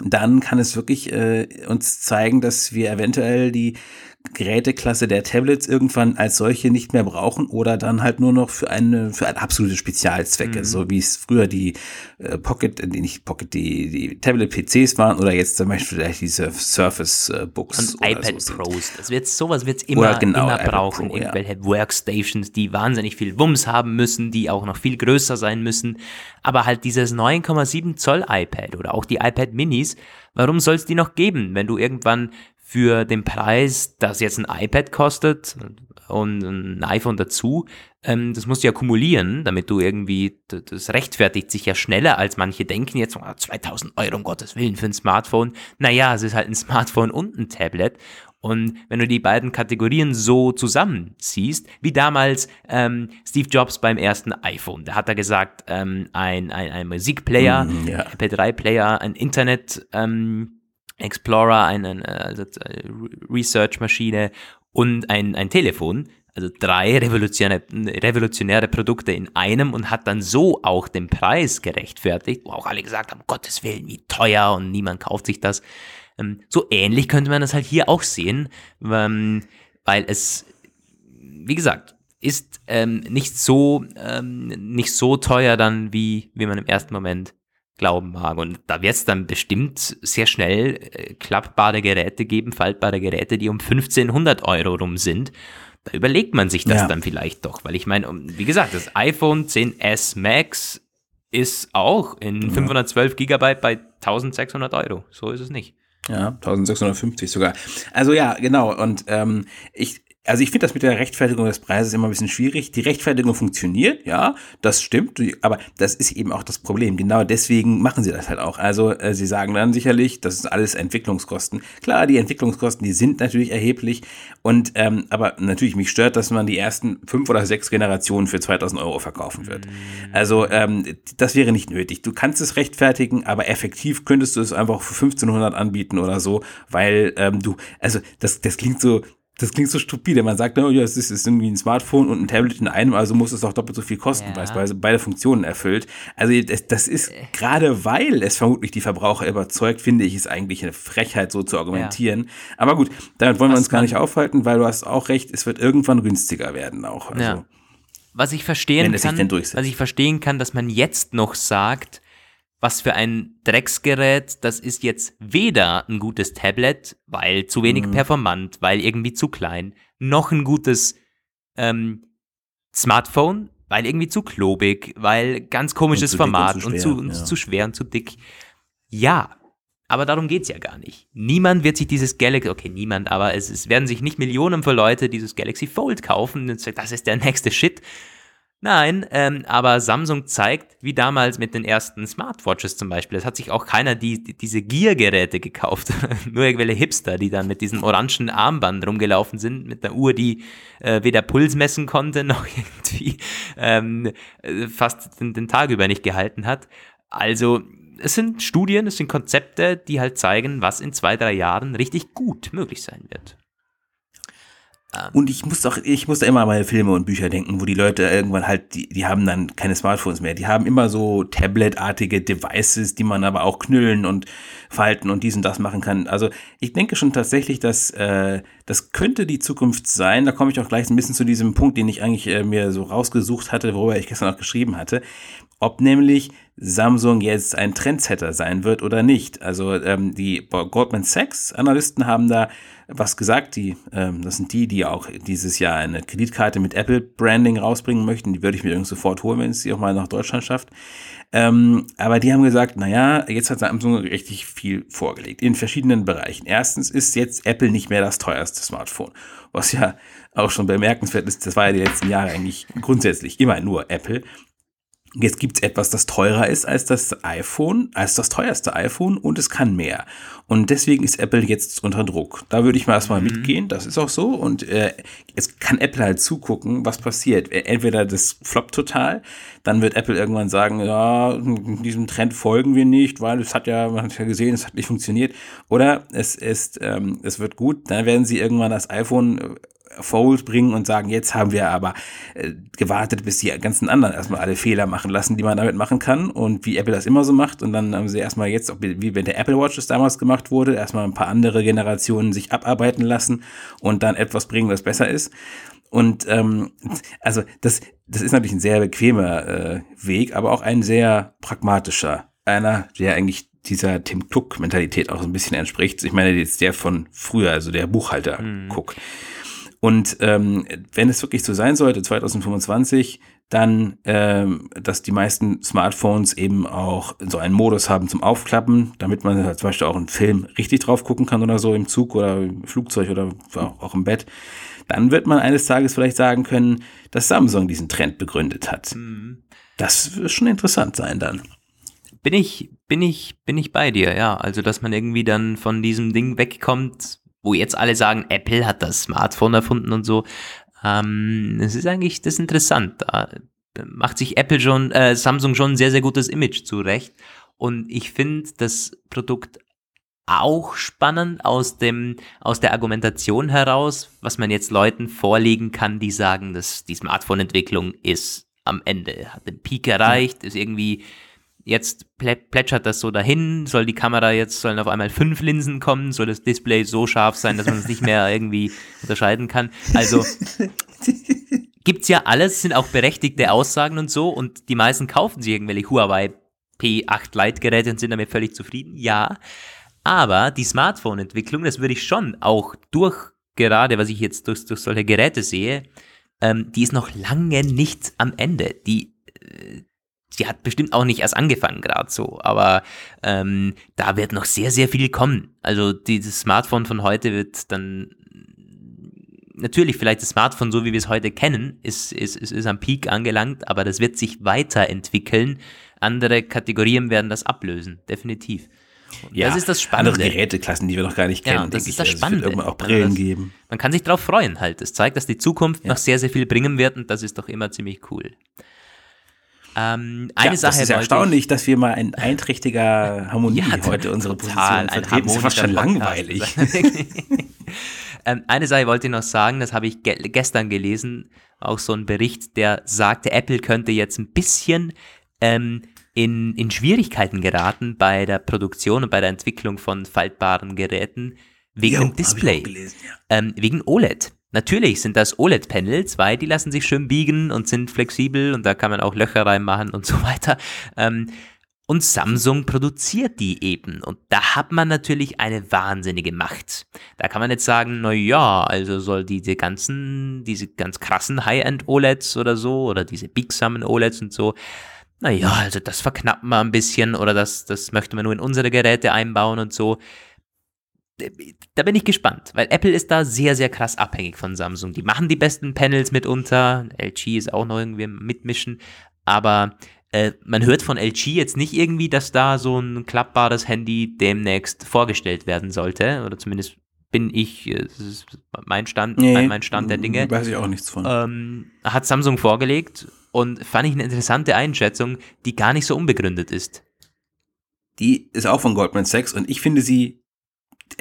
B: dann kann es wirklich äh, uns zeigen, dass wir eventuell die Geräteklasse der Tablets irgendwann als solche nicht mehr brauchen oder dann halt nur noch für eine für eine absolute Spezialzwecke, mhm. so wie es früher die äh, Pocket, die nicht Pocket, die die Tablet PCs waren oder jetzt zum Beispiel vielleicht diese Surface äh, Books
A: und iPad so Pros. Das wird sowas wird's immer genau, immer brauchen, Pro, irgendwelche ja. Workstations, die wahnsinnig viel Wumms haben müssen, die auch noch viel größer sein müssen, aber halt dieses 9,7 Zoll iPad oder auch die iPad Minis, warum soll es die noch geben, wenn du irgendwann für den Preis, das jetzt ein iPad kostet und ein iPhone dazu, ähm, das musst du ja kumulieren, damit du irgendwie, das rechtfertigt sich ja schneller, als manche denken, jetzt 2000 Euro, um Gottes Willen, für ein Smartphone. Naja, es ist halt ein Smartphone und ein Tablet. Und wenn du die beiden Kategorien so zusammenziehst, wie damals ähm, Steve Jobs beim ersten iPhone, da hat er gesagt, ähm, ein, ein, ein Musikplayer, mm, yeah. MP3-Player, ein Internet, ähm, Explorer, eine, also äh, Research-Maschine und ein, ein Telefon. Also drei revolutionäre, revolutionäre Produkte in einem und hat dann so auch den Preis gerechtfertigt, wo auch alle gesagt haben, Gottes Willen, wie teuer und niemand kauft sich das. Ähm, so ähnlich könnte man das halt hier auch sehen, ähm, weil es, wie gesagt, ist ähm, nicht so nicht so teuer dann, wie, wie man im ersten Moment glauben mag. Und da wird es dann bestimmt sehr schnell äh, klappbare Geräte geben, faltbare Geräte, die um 1500 Euro rum sind. Da überlegt man sich das ja. dann vielleicht doch, weil ich meine, wie gesagt, das iPhone 10s Max ist auch in
B: Ja.
A: 512 Gigabyte bei 1600 Euro. So ist es nicht.
B: Ja, 1650 sogar. Also ja, genau. Und ähm, ich, also ich finde das mit der Rechtfertigung des Preises immer ein bisschen schwierig. Die Rechtfertigung funktioniert, ja, das stimmt, aber das ist eben auch das Problem. Genau deswegen machen sie das halt auch. Also äh, sie sagen dann sicherlich, das ist alles Entwicklungskosten. Klar, die Entwicklungskosten, die sind natürlich erheblich. Und ähm, aber natürlich mich stört, dass man die ersten fünf oder sechs Generationen für 2000 Euro verkaufen wird. Also ähm, das wäre nicht nötig. Du kannst es rechtfertigen, aber effektiv könntest du es einfach für 1500 anbieten oder so, weil ähm, du, also das, das klingt so, das klingt so stupide. Man sagt, oh ja, es ist, es ist irgendwie ein Smartphone und ein Tablet in einem, also muss es auch doppelt so viel kosten,
A: Ja.
B: weil es beide- beide Funktionen erfüllt. Also das, das ist gerade weil es vermutlich die Verbraucher überzeugt, finde ich, ist eigentlich eine Frechheit, so zu argumentieren. Aber gut, damit wollen wir
A: Was
B: uns gar nicht aufhalten, weil du hast auch recht, es wird irgendwann günstiger werden auch. Also,
A: Ja. Was ich verstehen
B: Wenn es sich
A: kann,
B: denn durchsetzt.
A: was ich verstehen kann, dass man jetzt noch sagt, was für ein Drecksgerät, das ist jetzt weder ein gutes Tablet, weil zu wenig
B: Mhm.
A: performant, weil irgendwie zu klein, noch ein gutes ähm, Smartphone, weil irgendwie zu klobig, weil ganz komisches
B: zu und
A: Format
B: zu
A: und
B: schwer,
A: zu, und
B: ja.
A: zu schwer und zu dick. Ja, aber darum geht's ja gar nicht. Niemand wird sich dieses Galaxy, okay, niemand, aber es, es werden sich nicht Millionen von Leute dieses Galaxy Fold kaufen und sagen, das ist der nächste Shit. Nein, ähm, aber Samsung zeigt, wie damals mit den ersten Smartwatches zum Beispiel, es hat sich auch keiner die, die, diese Gear-Geräte gekauft, nur irgendwelche Hipster, die dann mit diesem orangen Armband rumgelaufen sind, mit einer Uhr, die äh, weder Puls messen konnte, noch irgendwie ähm, äh, fast den, den Tag über nicht gehalten hat. Also es sind Studien, es sind Konzepte, die halt zeigen, was in zwei, drei Jahren richtig gut möglich sein wird.
B: Und ich muss doch, ich muss da immer an meine Filme und Bücher denken, wo die Leute irgendwann halt, die, die haben dann keine Smartphones mehr. Die haben immer so Tablet-artige Devices, die man aber auch knüllen und falten und dies und das machen kann. Also ich denke schon tatsächlich, dass äh, das könnte die Zukunft sein. Da komme ich auch gleich ein bisschen zu diesem Punkt, den ich eigentlich äh, mir so rausgesucht hatte, worüber ich gestern auch geschrieben hatte. Ob nämlich Samsung jetzt ein Trendsetter sein wird oder nicht. Also ähm, die Goldman Sachs Analysten haben da was gesagt. Die, ähm, das sind die, die auch dieses Jahr eine Kreditkarte mit Apple Branding rausbringen möchten. Die würde ich mir übrigens sofort holen, wenn es sie auch mal nach Deutschland schafft. Ähm, aber die haben gesagt, naja, jetzt hat Samsung richtig viel vorgelegt in verschiedenen Bereichen. Erstens ist jetzt Apple nicht mehr das teuerste Smartphone, was ja auch schon bemerkenswert ist. Das war ja die letzten Jahre eigentlich grundsätzlich immer nur Apple. Jetzt gibt's etwas, das teurer ist als das iPhone, als das teuerste iPhone und es kann mehr. Und deswegen ist Apple jetzt unter Druck. Da würde ich mal erstmal mitgehen, das ist auch so. Und äh, jetzt kann Apple halt zugucken, was passiert. Äh, Entweder das floppt total, dann wird Apple irgendwann sagen, ja, diesem Trend folgen wir nicht, weil es hat ja, man hat ja gesehen, es hat nicht funktioniert. Oder es ist, ähm, es wird gut, dann werden sie irgendwann das iPhone äh, Fold bringen und sagen, jetzt haben wir aber äh, gewartet, bis die ganzen anderen erstmal alle Fehler machen lassen, die man damit machen kann und wie Apple das immer so macht und dann haben sie erstmal jetzt, wie wenn der Apple Watch es damals gemacht wurde, erstmal ein paar andere Generationen sich abarbeiten lassen und dann etwas bringen, was besser ist. Und ähm, also das, das ist natürlich ein sehr bequemer äh, Weg, aber auch ein sehr pragmatischer. Einer, der eigentlich dieser Tim Cook-Mentalität auch so ein bisschen entspricht. Ich meine, jetzt der von früher, also der Buchhalter Cook. Und ähm, wenn es wirklich so sein sollte, 2025, dann, ähm, dass die meisten Smartphones eben auch so einen Modus haben zum Aufklappen, damit man halt zum Beispiel auch einen Film richtig drauf gucken kann oder so im Zug oder im Flugzeug oder auch, auch im Bett, dann wird man eines Tages vielleicht sagen können, dass Samsung diesen Trend begründet hat. Das wird schon interessant sein dann.
A: Bin ich, bin ich, bin ich bei dir, ja. Also, dass man irgendwie dann von diesem Ding wegkommt, wo jetzt alle sagen, Apple hat das Smartphone erfunden und so. Ähm, es ist eigentlich, das ist interessant. Da macht sich Apple schon, äh, Samsung schon ein sehr, sehr gutes Image zurecht. Und ich finde das Produkt auch spannend aus dem, aus der Argumentation heraus, was man jetzt Leuten vorlegen kann, die sagen, dass die Smartphone-Entwicklung ist am Ende, hat den Peak erreicht, ist irgendwie jetzt plä plätschert das so dahin, soll die Kamera jetzt, sollen auf einmal fünf Linsen kommen, soll das Display so scharf sein, dass man es nicht mehr irgendwie unterscheiden kann. Also gibt's ja alles, sind auch berechtigte Aussagen und so und die meisten kaufen sich irgendwelche Huawei P8 Lite Geräte und sind damit völlig zufrieden. Ja, aber die Smartphone-Entwicklung, das würde ich schon auch durch gerade, was ich jetzt durch, durch solche Geräte sehe, ähm, die ist noch lange nicht am Ende. Die, äh, die hat bestimmt auch nicht erst angefangen gerade so, aber ähm, da wird noch sehr, sehr viel kommen. Also dieses Smartphone von heute wird dann natürlich vielleicht das Smartphone, so wie wir es heute kennen, ist, ist, ist, ist am Peak angelangt, aber das wird sich weiterentwickeln. Andere Kategorien werden das ablösen, definitiv.
B: Ja, das ist das Spannende. Andere Geräteklassen, die wir noch gar nicht kennen. Ja,
A: das ist ich. das Spannende.
B: Also es wird irgendwann auch Brillen
A: das,
B: geben.
A: Man kann sich darauf freuen halt. Es zeigt, dass die Zukunft ja. noch sehr, sehr viel bringen wird und das ist doch immer ziemlich cool. Ähm, eine
B: ja,
A: Sache
B: das ist erstaunlich, dass wir mal in einträchtiger Harmonie ja, heute unsere
A: total,
B: Position vertreten. Das ist fast schon langweilig.
A: ähm, eine Sache wollte ich noch sagen, das habe ich ge gestern gelesen, auch so ein Bericht, der sagte, Apple könnte jetzt ein bisschen ähm, in, in Schwierigkeiten geraten bei der Produktion und bei der Entwicklung von faltbaren Geräten wegen jo, dem Display. Gelesen, ja. ähm, wegen OLED. Natürlich sind das OLED-Panels, weil die lassen sich schön biegen und sind flexibel und da kann man auch Löcher reinmachen und so weiter. Ähm, und Samsung produziert die eben. Und da hat man natürlich eine wahnsinnige Macht. Da kann man jetzt sagen, na ja, also soll diese ganzen, diese ganz krassen High-End-OLEDs oder so, oder diese biegsamen OLEDs und so, na ja, also das verknappen wir ein bisschen oder das, das möchte man nur in unsere Geräte einbauen und so da bin ich gespannt, weil Apple ist da sehr, sehr krass abhängig von Samsung. Die machen die besten Panels mitunter, LG ist auch noch irgendwie mitmischen, aber äh, man hört von LG jetzt nicht irgendwie, dass da so ein klappbares Handy demnächst vorgestellt werden sollte, oder zumindest bin ich, äh, das ist mein Stand, nee, mein, mein Stand der Dinge.
B: Weiß ich auch nichts von.
A: Ähm, hat Samsung vorgelegt und fand ich eine interessante Einschätzung, die gar nicht so unbegründet ist.
B: Die ist auch von Goldman Sachs und ich finde sie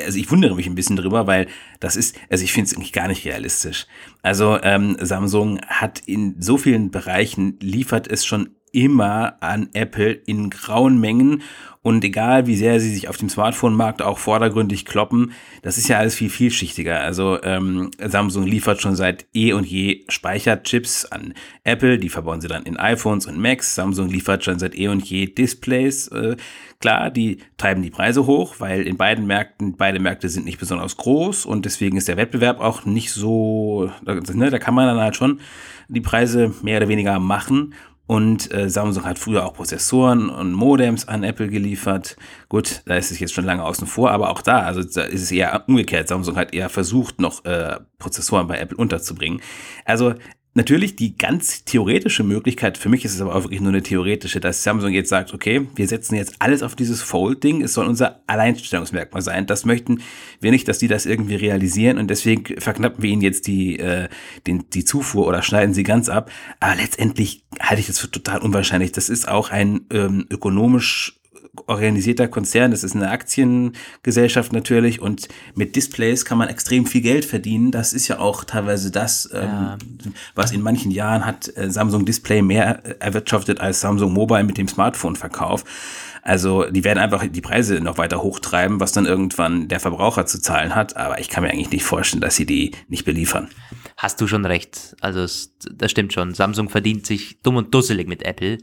B: also ich wundere mich ein bisschen drüber, weil das ist, also ich finde es eigentlich gar nicht realistisch. Also ähm, Samsung hat in so vielen Bereichen liefert es schon immer an Apple in grauen Mengen und egal, wie sehr sie sich auf dem Smartphone-Markt auch vordergründig kloppen, das ist ja alles viel vielschichtiger. Also ähm, Samsung liefert schon seit eh und je Speicherchips an Apple, die verbauen sie dann in iPhones und Macs. Samsung liefert schon seit eh und je Displays. Äh, klar, die treiben die Preise hoch, weil in beiden Märkten, beide Märkte sind nicht besonders groß und deswegen ist der Wettbewerb auch nicht so, ne, da kann man dann halt schon die Preise mehr oder weniger machen. Und äh, Samsung hat früher auch Prozessoren und Modems an Apple geliefert. Gut, da ist es jetzt schon lange außen vor, aber auch da, also da ist es eher umgekehrt. Samsung hat eher versucht, noch äh, Prozessoren bei Apple unterzubringen. Also Natürlich die ganz theoretische Möglichkeit, für mich ist es aber auch wirklich nur eine theoretische, dass Samsung jetzt sagt, okay, wir setzen jetzt alles auf dieses Fold-Ding, es soll unser Alleinstellungsmerkmal sein. Das möchten wir nicht, dass die das irgendwie realisieren und deswegen verknappen wir ihnen jetzt die, äh, den, die Zufuhr oder schneiden sie ganz ab. Aber letztendlich halte ich das für total unwahrscheinlich. Das ist auch ein ähm, ökonomisch organisierter Konzern, das ist eine Aktiengesellschaft natürlich und mit Displays kann man extrem viel Geld verdienen. Das ist ja auch teilweise das, ähm, ja. was in manchen Jahren hat äh, Samsung Display mehr erwirtschaftet als Samsung Mobile mit dem Smartphone-Verkauf. Also die werden einfach die Preise noch weiter hochtreiben, was dann irgendwann der Verbraucher zu zahlen hat. Aber ich kann mir eigentlich nicht vorstellen, dass sie die nicht beliefern.
A: Hast du schon recht. Also das stimmt schon. Samsung verdient sich dumm und dusselig mit Apple.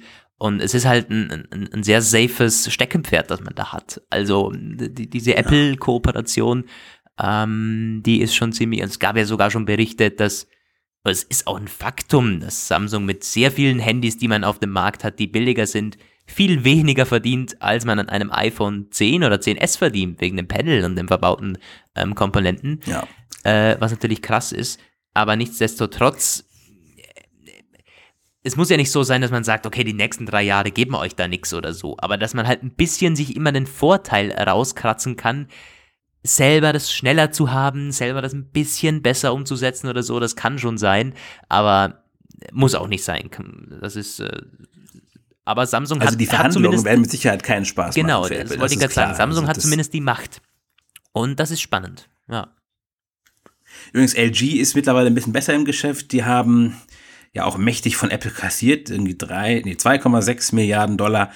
A: Und es ist halt ein, ein, ein sehr safes Steckenpferd, das man da hat. Also die, diese Apple-Kooperation, ähm, die ist schon ziemlich, es gab ja sogar schon berichtet, dass es ist auch ein Faktum, dass Samsung mit sehr vielen Handys, die man auf dem Markt hat, die billiger sind, viel weniger verdient, als man an einem iPhone 10 oder 10S verdient, wegen dem Panel und den verbauten ähm, Komponenten.
B: Ja.
A: Äh, was natürlich krass ist. Aber nichtsdestotrotz es muss ja nicht so sein, dass man sagt, okay, die nächsten drei Jahre geben euch da nichts oder so, aber dass man halt ein bisschen sich immer den Vorteil rauskratzen kann, selber das schneller zu haben, selber das ein bisschen besser umzusetzen oder so, das kann schon sein, aber muss auch nicht sein. Das ist, äh, aber Samsung
B: also
A: hat,
B: die Verhandlungen werden mit Sicherheit keinen Spaß
A: genau,
B: machen.
A: Genau, das, das wollte ich gerade sagen. Samsung also hat zumindest die Macht. Und das ist spannend, ja.
B: Übrigens, LG ist mittlerweile ein bisschen besser im Geschäft. Die haben ja auch mächtig von Apple kassiert, irgendwie drei, nee, 2,6 Milliarden Dollar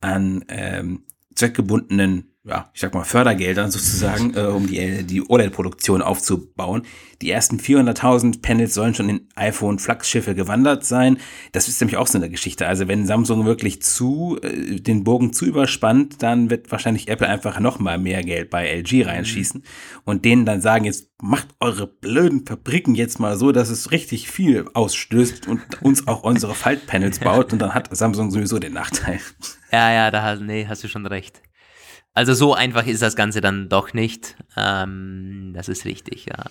B: an ähm, zweckgebundenen ja, ich sag mal, Fördergeldern sozusagen, äh, um die, die OLED-Produktion aufzubauen. Die ersten 400.000 Panels sollen schon in iPhone-Flagschiffe gewandert sein. Das ist nämlich auch so eine Geschichte. Also wenn Samsung wirklich zu, äh, den Bogen zu überspannt, dann wird wahrscheinlich Apple einfach noch mal mehr Geld bei LG reinschießen mhm. und denen dann sagen, jetzt macht eure blöden Fabriken jetzt mal so, dass es richtig viel ausstößt und uns auch unsere Faltpanels baut und dann hat Samsung sowieso den Nachteil.
A: Ja, ja, da nee, hast du schon recht. Also so einfach ist das Ganze dann doch nicht. Ähm, das ist richtig, ja.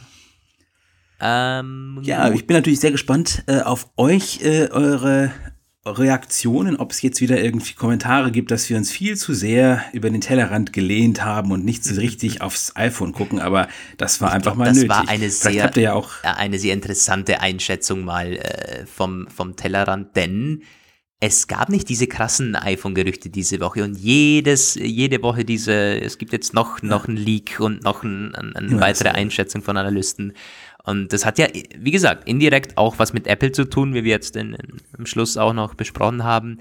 B: Ähm, ja, ich bin natürlich sehr gespannt äh, auf euch, äh, eure Reaktionen, ob es jetzt wieder irgendwie Kommentare gibt, dass wir uns viel zu sehr über den Tellerrand gelehnt haben und nicht so richtig aufs iPhone gucken, aber das war einfach mal
A: das
B: nötig.
A: Das war eine sehr, ja auch eine sehr interessante Einschätzung mal äh, vom, vom Tellerrand, denn es gab nicht diese krassen iPhone-Gerüchte diese Woche und jedes, jede Woche diese, es gibt jetzt noch, noch ein Leak und noch ein, ein, eine weitere Einschätzung von Analysten. Und das hat ja, wie gesagt, indirekt auch was mit Apple zu tun, wie wir jetzt in, in, im Schluss auch noch besprochen haben.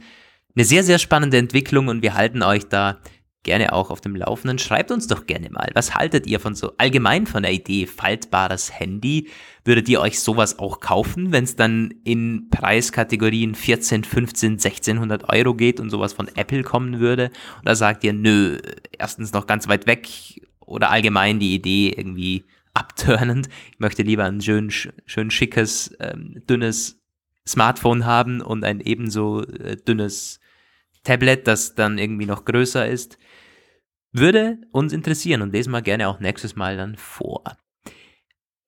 A: Eine sehr, sehr spannende Entwicklung und wir halten euch da gerne auch auf dem Laufenden. Schreibt uns doch gerne mal, was haltet ihr von so allgemein von der Idee faltbares Handy? Würdet ihr euch sowas auch kaufen, wenn es dann in Preiskategorien 14, 15, 1600 Euro geht und sowas von Apple kommen würde? Oder sagt ihr, nö, erstens noch ganz weit weg oder allgemein die Idee irgendwie abturnend? Ich möchte lieber ein schön, schön schickes, ähm, dünnes Smartphone haben und ein ebenso äh, dünnes Tablet, das dann irgendwie noch größer ist. Würde uns interessieren und lesen wir gerne auch nächstes Mal dann vor.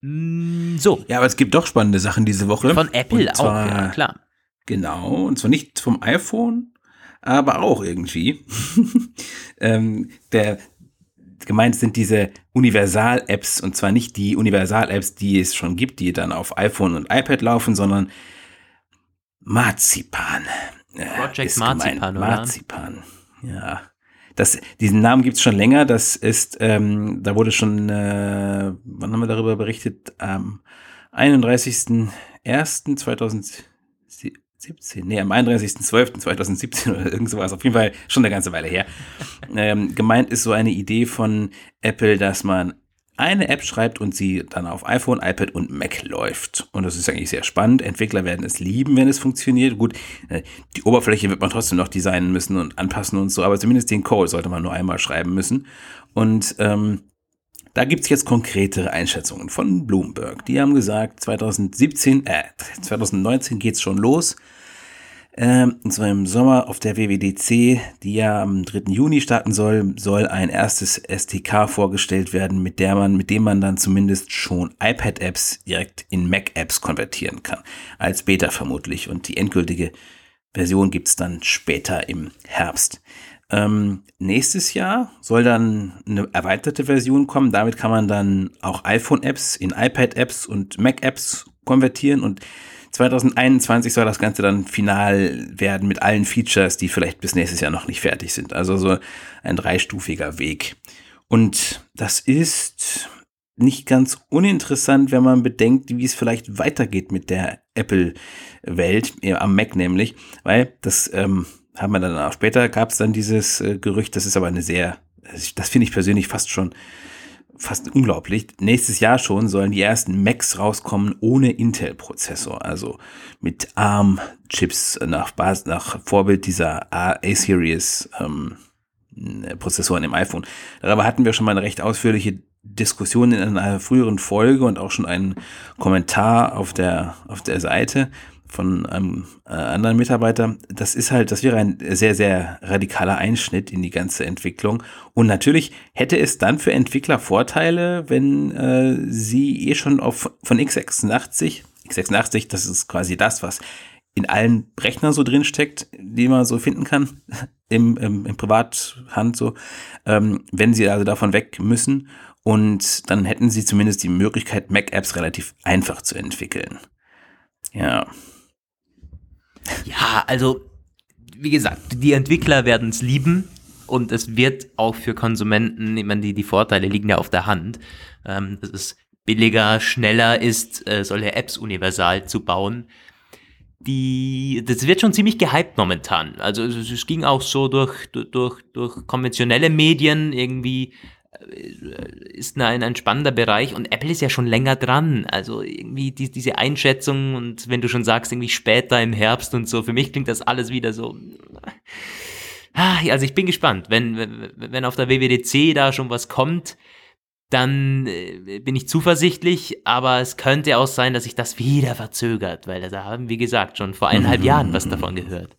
B: Mm, so. Ja, aber es gibt doch spannende Sachen diese Woche.
A: Von Apple zwar, auch, ja, klar.
B: Genau, und zwar nicht vom iPhone, aber auch irgendwie. ähm, der, gemeint sind diese Universal-Apps und zwar nicht die Universal-Apps, die es schon gibt, die dann auf iPhone und iPad laufen, sondern Marzipan.
A: Project Marzipan,
B: oder? Marzipan, ja. Das, diesen Namen gibt es schon länger. Das ist, ähm, da wurde schon, äh, wann haben wir darüber berichtet? Am 31.01.2017, nee, am 31.12.2017 oder irgend sowas. Auf jeden Fall schon eine ganze Weile her. ähm, gemeint ist so eine Idee von Apple, dass man eine App schreibt und sie dann auf iPhone, iPad und Mac läuft. Und das ist eigentlich sehr spannend. Entwickler werden es lieben, wenn es funktioniert. Gut, äh, die Oberfläche wird man trotzdem noch designen müssen und anpassen und so, aber zumindest den Code sollte man nur einmal schreiben müssen. Und ähm, da gibt's jetzt konkretere Einschätzungen von Bloomberg. Die haben gesagt, 2017, äh, 2019 geht's schon los. Ähm, und zwar im Sommer auf der WWDC, die ja am 3. Juni starten soll, soll ein erstes STK vorgestellt werden, mit der man, mit dem man dann zumindest schon iPad-Apps direkt in Mac-Apps konvertieren kann. Als Beta vermutlich. Und die endgültige Version gibt's dann später im Herbst. Ähm, nächstes Jahr soll dann eine erweiterte Version kommen. Damit kann man dann auch iPhone-Apps in iPad-Apps und Mac-Apps konvertieren und 2021 soll das Ganze dann final werden mit allen Features, die vielleicht bis nächstes Jahr noch nicht fertig sind. Also so ein dreistufiger Weg. Und das ist nicht ganz uninteressant, wenn man bedenkt, wie es vielleicht weitergeht mit der Apple-Welt, am Mac nämlich, weil das ähm, haben wir dann auch später, gab es dann dieses äh, Gerücht, das ist aber eine sehr, das finde ich persönlich fast schon fast unglaublich. Nächstes Jahr schon sollen die ersten Macs rauskommen ohne Intel-Prozessor, also mit ARM-Chips nach, nach Vorbild dieser A-Series ähm, Prozessoren im iPhone. Darüber hatten wir schon mal eine recht ausführliche Diskussion in einer früheren Folge und auch schon einen Kommentar auf der, auf der Seite von einem äh, anderen Mitarbeiter. Das ist halt, das wäre ein sehr, sehr radikaler Einschnitt in die ganze Entwicklung. Und natürlich hätte es dann für Entwickler Vorteile, wenn äh, sie eh schon auf von x86, x86, das ist quasi das, was in allen Rechnern so drin steckt, die man so finden kann, im, im, im Privathand so, ähm, wenn sie also davon weg müssen. Und dann hätten sie zumindest die Möglichkeit, Mac-Apps relativ einfach zu entwickeln. Ja.
A: Ja, also, wie gesagt, die Entwickler werden es lieben und es wird auch für Konsumenten, ich meine, die, die Vorteile liegen ja auf der Hand, ähm, dass es billiger, schneller ist, äh, solche Apps universal zu bauen. die, das wird schon ziemlich gehypt momentan. Also es, es ging auch so durch, durch, durch konventionelle Medien irgendwie ist ein, ein spannender Bereich und Apple ist ja schon länger dran. Also irgendwie die, diese Einschätzung und wenn du schon sagst, irgendwie später im Herbst und so, für mich klingt das alles wieder so. Ah, also ich bin gespannt, wenn, wenn auf der WWDC da schon was kommt, dann äh, bin ich zuversichtlich, aber es könnte auch sein, dass sich das wieder verzögert, weil da haben, wie gesagt, schon vor eineinhalb Jahren was davon gehört.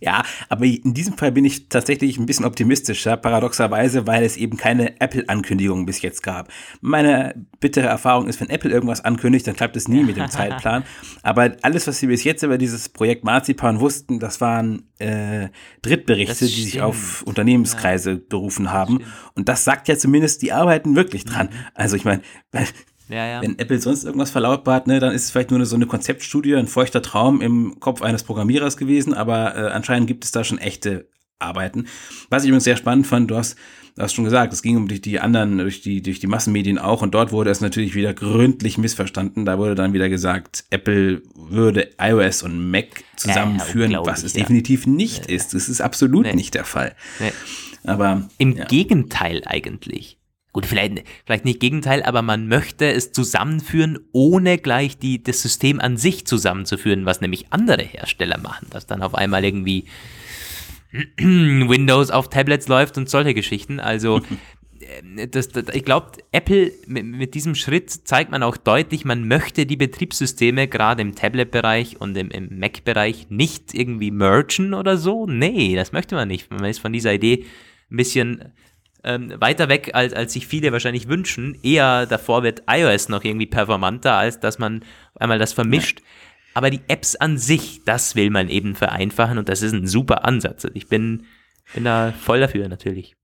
B: Ja, aber in diesem Fall bin ich tatsächlich ein bisschen optimistischer, paradoxerweise, weil es eben keine Apple-Ankündigung bis jetzt gab. Meine bittere Erfahrung ist, wenn Apple irgendwas ankündigt, dann klappt es nie mit dem Zeitplan. Aber alles, was sie bis jetzt über dieses Projekt Marzipan wussten, das waren äh, Drittberichte, die sich auf Unternehmenskreise ja. berufen haben. Und das sagt ja zumindest, die arbeiten wirklich dran. Mhm. Also ich meine, ja, ja. Wenn Apple sonst irgendwas verlautbart, ne, dann ist es vielleicht nur eine, so eine Konzeptstudie, ein feuchter Traum im Kopf eines Programmierers gewesen, aber äh, anscheinend gibt es da schon echte Arbeiten. Was ich übrigens sehr spannend fand, du hast, du hast schon gesagt, es ging um die, die anderen, durch die, durch die Massenmedien auch und dort wurde es natürlich wieder gründlich missverstanden. Da wurde dann wieder gesagt, Apple würde iOS und Mac zusammenführen, ja, was es ja. definitiv nicht ist. Das ist absolut nee. nicht der Fall. Nee.
A: Aber im Gegenteil eigentlich. Gut, vielleicht, vielleicht nicht Gegenteil, aber man möchte es zusammenführen, ohne gleich die, das System an sich zusammenzuführen, was nämlich andere Hersteller machen, dass dann auf einmal irgendwie Windows auf Tablets läuft und solche Geschichten. Also äh, das, das, ich glaube, Apple mit, mit, diesem Schritt zeigt man auch deutlich, man möchte die Betriebssysteme gerade im Tablet-Bereich und im, im Mac-Bereich nicht irgendwie mergen oder so. Nee, das möchte man nicht. Man ist von dieser Idee ein bisschen ähm, weiter weg, als, als sich viele wahrscheinlich wünschen. Eher davor wird iOS noch irgendwie performanter, als dass man einmal das vermischt. Ja. Aber die Apps an sich, das will man eben vereinfachen und das ist ein super Ansatz. Ich bin, bin da voll dafür natürlich.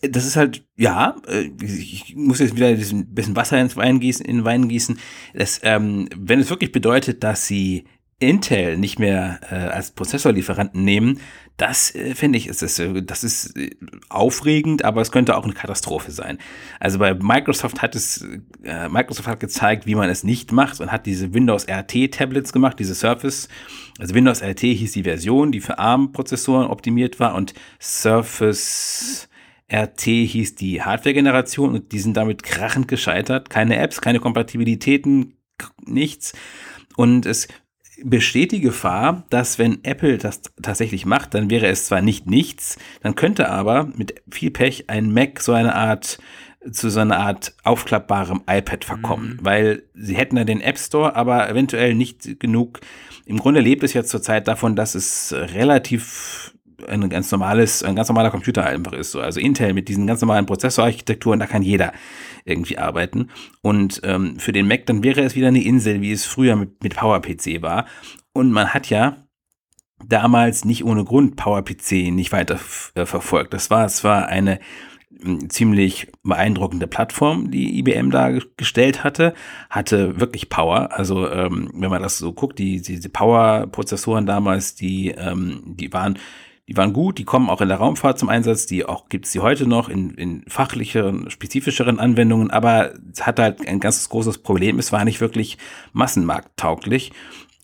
B: Das ist halt, ja, äh, ich muss jetzt wieder ein bisschen Wasser ins Wein gießen, in den Wein gießen. Das, ähm, wenn es wirklich bedeutet, dass sie Intel nicht mehr äh, als Prozessorlieferanten nehmen, das äh, finde ich, ist das, äh, das ist äh, aufregend, aber es könnte auch eine Katastrophe sein. Also bei Microsoft hat es, äh, Microsoft hat gezeigt, wie man es nicht macht und hat diese Windows RT Tablets gemacht, diese Surface. Also Windows RT hieß die Version, die für ARM-Prozessoren optimiert war und Surface RT hieß die Hardware-Generation und die sind damit krachend gescheitert. Keine Apps, keine Kompatibilitäten, nichts. Und es besteht die Gefahr, dass wenn Apple das tatsächlich macht, dann wäre es zwar nicht nichts, dann könnte aber mit viel Pech ein Mac so eine Art zu so einer Art aufklappbarem iPad verkommen, mhm. weil sie hätten ja den App Store, aber eventuell nicht genug. Im Grunde lebt es ja zurzeit davon, dass es relativ ein ganz normales, ein ganz normaler Computer einfach ist. So. Also Intel mit diesen ganz normalen Prozessorarchitekturen, da kann jeder irgendwie arbeiten. Und ähm, für den Mac, dann wäre es wieder eine Insel, wie es früher mit, mit PowerPC war. Und man hat ja damals nicht ohne Grund PowerPC nicht weiter äh, verfolgt. Das war zwar eine hm, ziemlich beeindruckende Plattform, die IBM da gestellt hatte, hatte wirklich Power. Also ähm, wenn man das so guckt, die diese Power-Prozessoren damals, die ähm, die waren die waren gut, die kommen auch in der Raumfahrt zum Einsatz, die auch gibt es heute noch in, in fachlicheren, spezifischeren Anwendungen, aber es hat halt ein ganz großes Problem, es war nicht wirklich massenmarkttauglich.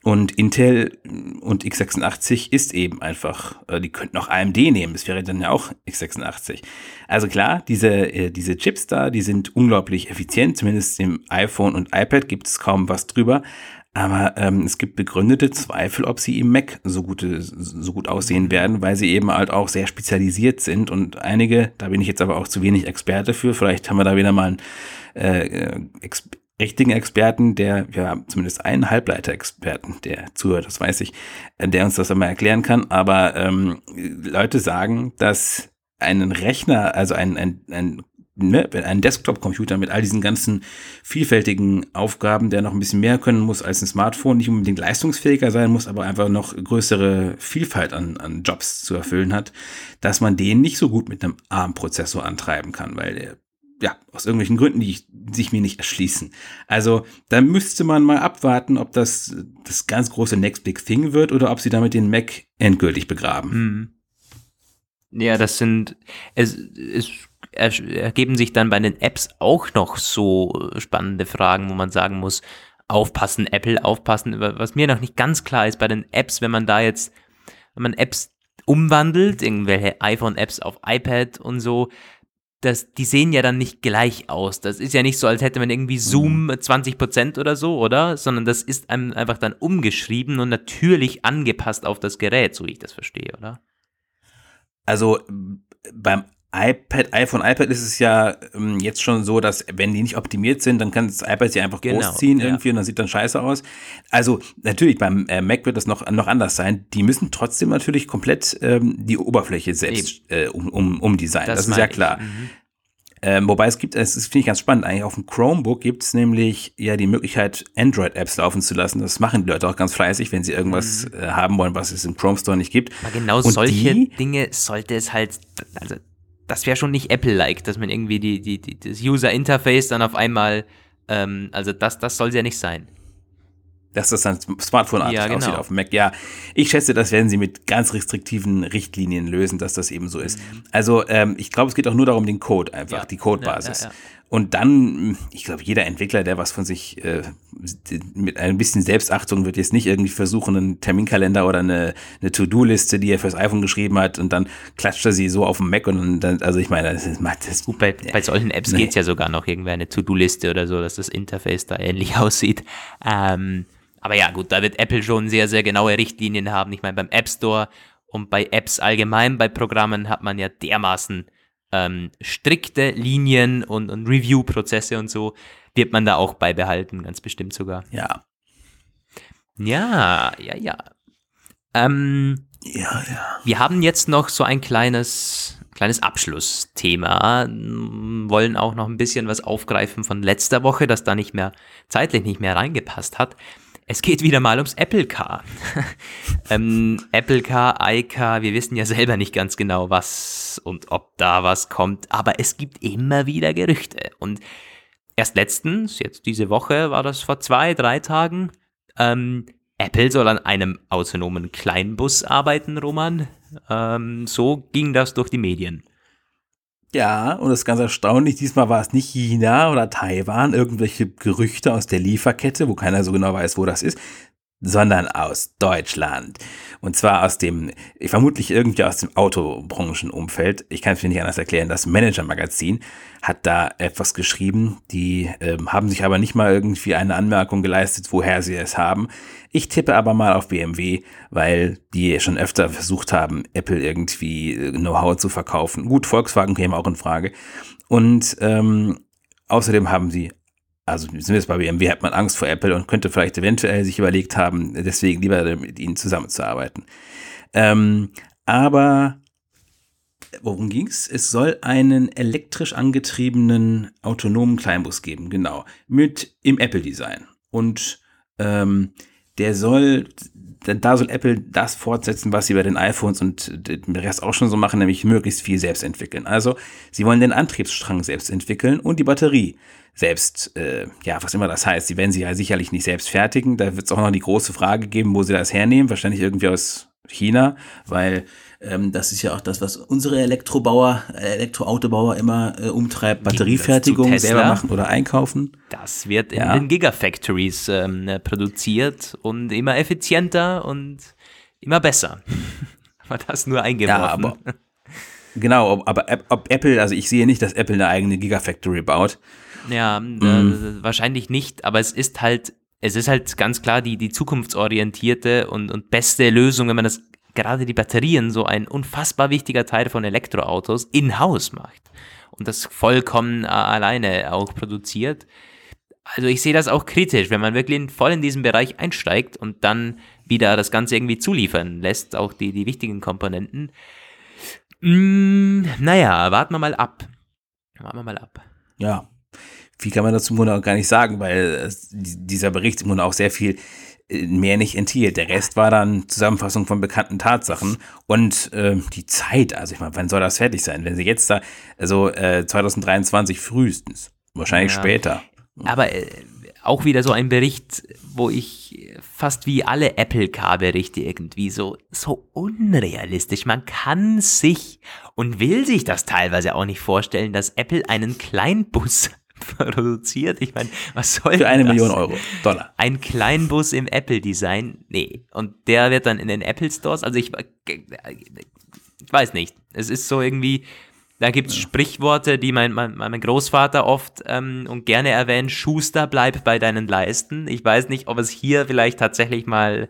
B: Und Intel und x86 ist eben einfach, äh, die könnten auch AMD nehmen, das wäre dann ja auch x86. Also klar, diese, äh, diese Chips da, die sind unglaublich effizient, zumindest im iPhone und iPad gibt es kaum was drüber. Aber ähm, es gibt begründete Zweifel, ob sie im Mac so, gute, so gut aussehen werden, weil sie eben halt auch sehr spezialisiert sind. Und einige, da bin ich jetzt aber auch zu wenig Experte für, vielleicht haben wir da wieder mal einen äh, ex richtigen Experten, der, ja, zumindest einen Halbleiter-Experten, der zuhört, das weiß ich, äh, der uns das einmal erklären kann. Aber ähm, Leute sagen, dass einen Rechner, also ein, ein, ein ne, ein Desktop-Computer mit all diesen ganzen vielfältigen Aufgaben, der noch ein bisschen mehr können muss als ein Smartphone, nicht unbedingt leistungsfähiger sein muss, aber einfach noch größere Vielfalt an, an Jobs zu erfüllen hat, dass man den nicht so gut mit einem ARM-Prozessor antreiben kann, weil der ja, aus irgendwelchen Gründen, die sich mir nicht erschließen. Also, da müsste man mal abwarten, ob das das ganz große Next Big Thing wird oder ob sie damit den Mac endgültig begraben. Mhm.
A: Ja, das sind, es, es ergeben sich dann bei den Apps auch noch so spannende Fragen, wo man sagen muss, aufpassen, Apple, aufpassen. Was mir noch nicht ganz klar ist bei den Apps, wenn man da jetzt, wenn man Apps umwandelt, irgendwelche iPhone-Apps auf iPad und so, das, die sehen ja dann nicht gleich aus. Das ist ja nicht so, als hätte man irgendwie Zoom 20% oder so, oder? Sondern das ist einem einfach dann umgeschrieben und natürlich angepasst auf das Gerät, so wie ich das verstehe, oder?
B: Also beim iPad, iPhone, iPad ist es ja ähm, jetzt schon so, dass wenn die nicht optimiert sind, dann kann das iPad sie einfach genau, großziehen ja. irgendwie und dann sieht dann scheiße aus. Also natürlich beim äh, Mac wird das noch, noch anders sein. Die müssen trotzdem natürlich komplett ähm, die Oberfläche selbst äh, um, um, umdesignen. Das, das ist ja klar. Mhm. Ähm, wobei es gibt, es finde ich ganz spannend, eigentlich auf dem Chromebook gibt es nämlich ja die Möglichkeit, Android-Apps laufen zu lassen. Das machen die Leute auch ganz fleißig, wenn sie irgendwas mhm. äh, haben wollen, was es im Chrome Store nicht gibt.
A: Aber genau Und solche Dinge sollte es halt, also das wäre schon nicht Apple-like, dass man irgendwie die, die, die, das User-Interface dann auf einmal, ähm, also das, das soll es ja nicht sein.
B: Dass das dann Smartphone-artig ja, genau. aussieht auf dem Mac. Ja, ich schätze, das werden sie mit ganz restriktiven Richtlinien lösen, dass das eben so ist. Mhm. Also ähm, ich glaube, es geht auch nur darum, den Code einfach, ja. die Codebasis. Ja, und dann, ich glaube, jeder Entwickler, der was von sich äh, mit ein bisschen Selbstachtung wird jetzt nicht irgendwie versuchen, einen Terminkalender oder eine, eine To-Do-Liste, die er fürs iPhone geschrieben hat, und dann klatscht er sie so auf dem Mac und dann, also ich meine, das macht das.
A: Gut, bei, bei solchen Apps nee. geht's ja sogar noch irgendwie eine To-Do-Liste oder so, dass das Interface da ähnlich aussieht. Ähm, aber ja, gut, da wird Apple schon sehr, sehr genaue Richtlinien haben. Ich meine, beim App Store und bei Apps allgemein, bei Programmen hat man ja dermaßen ähm, strikte Linien und, und Review-Prozesse und so wird man da auch beibehalten, ganz bestimmt sogar.
B: Ja.
A: Ja, ja, ja. Ähm,
B: ja, ja.
A: Wir haben jetzt noch so ein kleines, kleines Abschlussthema, wollen auch noch ein bisschen was aufgreifen von letzter Woche, das da nicht mehr, zeitlich nicht mehr reingepasst hat. Es geht wieder mal ums Apple Car. ähm, Apple Car, iCar, wir wissen ja selber nicht ganz genau, was und ob da was kommt, aber es gibt immer wieder Gerüchte. Und erst letztens, jetzt diese Woche, war das vor zwei, drei Tagen, ähm, Apple soll an einem autonomen Kleinbus arbeiten, Roman. Ähm, so ging das durch die Medien.
B: Ja, und das ist ganz erstaunlich. Diesmal war es nicht China oder Taiwan, irgendwelche Gerüchte aus der Lieferkette, wo keiner so genau weiß, wo das ist, sondern aus Deutschland. Und zwar aus dem, vermutlich irgendwie aus dem Autobranchenumfeld. Ich kann es mir nicht anders erklären. Das Manager-Magazin hat da etwas geschrieben. Die ähm, haben sich aber nicht mal irgendwie eine Anmerkung geleistet, woher sie es haben. Ich tippe aber mal auf BMW, weil die schon öfter versucht haben, Apple irgendwie äh, Know-how zu verkaufen. Gut, Volkswagen käme auch in Frage. Und ähm, außerdem haben sie also zumindest bei BMW hat man Angst vor Apple und könnte vielleicht eventuell sich überlegt haben, deswegen lieber mit ihnen zusammenzuarbeiten. Ähm, aber worum ging's? Es soll einen elektrisch angetriebenen autonomen Kleinbus geben, genau, mit im Apple-Design. Und ähm, der soll, da soll Apple das fortsetzen, was sie bei den iPhones und dem Rest auch schon so machen, nämlich möglichst viel selbst entwickeln. Also, sie wollen den Antriebsstrang selbst entwickeln und die Batterie selbst, äh, ja, was immer das heißt. Sie werden sie ja sicherlich nicht selbst fertigen. Da wird es auch noch die große Frage geben, wo sie das hernehmen. Wahrscheinlich irgendwie aus China, weil ähm, das ist ja auch das, was unsere Elektrobauer, äh, Elektroautobauer immer äh, umtreibt. Batteriefertigung selber machen oder einkaufen.
A: Das wird in ja. den Gigafactories ähm, produziert und immer effizienter und immer besser. aber das nur eingeworfen. Ja, aber,
B: genau, aber ob Apple, also ich sehe nicht, dass Apple eine eigene Gigafactory baut.
A: Ja, mhm. äh, wahrscheinlich nicht, aber es ist halt, es ist halt ganz klar die, die zukunftsorientierte und, und beste Lösung, wenn man das gerade die Batterien, so ein unfassbar wichtiger Teil von Elektroautos, in-house macht und das vollkommen äh, alleine auch produziert. Also ich sehe das auch kritisch, wenn man wirklich voll in diesen Bereich einsteigt und dann wieder das Ganze irgendwie zuliefern lässt, auch die, die wichtigen Komponenten. Mm, naja, warten wir mal ab. Warten wir mal ab.
B: Ja, viel kann man dazu im Grunde auch gar nicht sagen, weil dieser Bericht im Grunde auch sehr viel äh, mehr nicht enthielt. Der Rest war dann Zusammenfassung von bekannten Tatsachen und äh, die Zeit, also ich meine, wann soll das fertig sein? Wenn sie jetzt da, also äh, 2023 frühestens, wahrscheinlich ja. später.
A: Aber äh, auch wieder so ein Bericht, wo ich fast wie alle Apple Car-Berichte irgendwie so, so unrealistisch. Man kann sich und will sich das teilweise auch nicht vorstellen, dass Apple einen Kleinbus produziert. Ich meine, was soll
B: Für eine
A: das?
B: Million Euro, Dollar.
A: Ein Kleinbus im Apple-Design? Nee. Und der wird dann in den Apple Stores, also ich, ich weiß nicht. Es ist so irgendwie, da gibt es ja. Sprichworte, die mein, mein, mein Großvater oft ähm, und gerne erwähnt, Schuster, bleib bei deinen Leisten. Ich weiß nicht, ob es hier vielleicht tatsächlich mal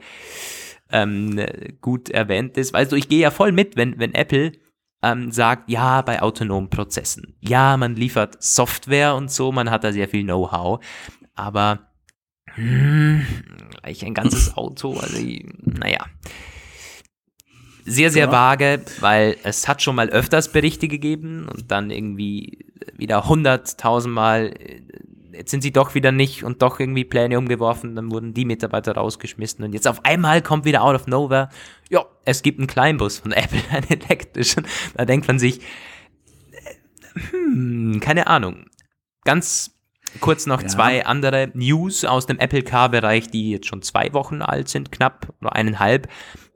A: ähm, gut erwähnt ist. Weißt du, ich gehe ja voll mit, wenn, wenn Apple ähm, sagt, ja, bei autonomen Prozessen. Ja, man liefert Software und so, man hat da sehr viel Know-how. Aber hm, gleich ein ganzes Auto, also naja sehr, sehr ja. vage, weil es hat schon mal öfters Berichte gegeben und dann irgendwie wieder hunderttausendmal, äh, jetzt sind sie doch wieder nicht und doch irgendwie Pläne umgeworfen, dann wurden die Mitarbeiter rausgeschmissen und jetzt auf einmal kommt wieder out of nowhere, ja, es gibt einen Kleinbus von Apple, einen elektrischen. Da denkt man sich, äh, hm, keine Ahnung. Ganz kurz noch ja. zwei andere News aus dem Apple Car-Bereich, die jetzt schon zwei Wochen alt sind, knapp oder eineinhalb.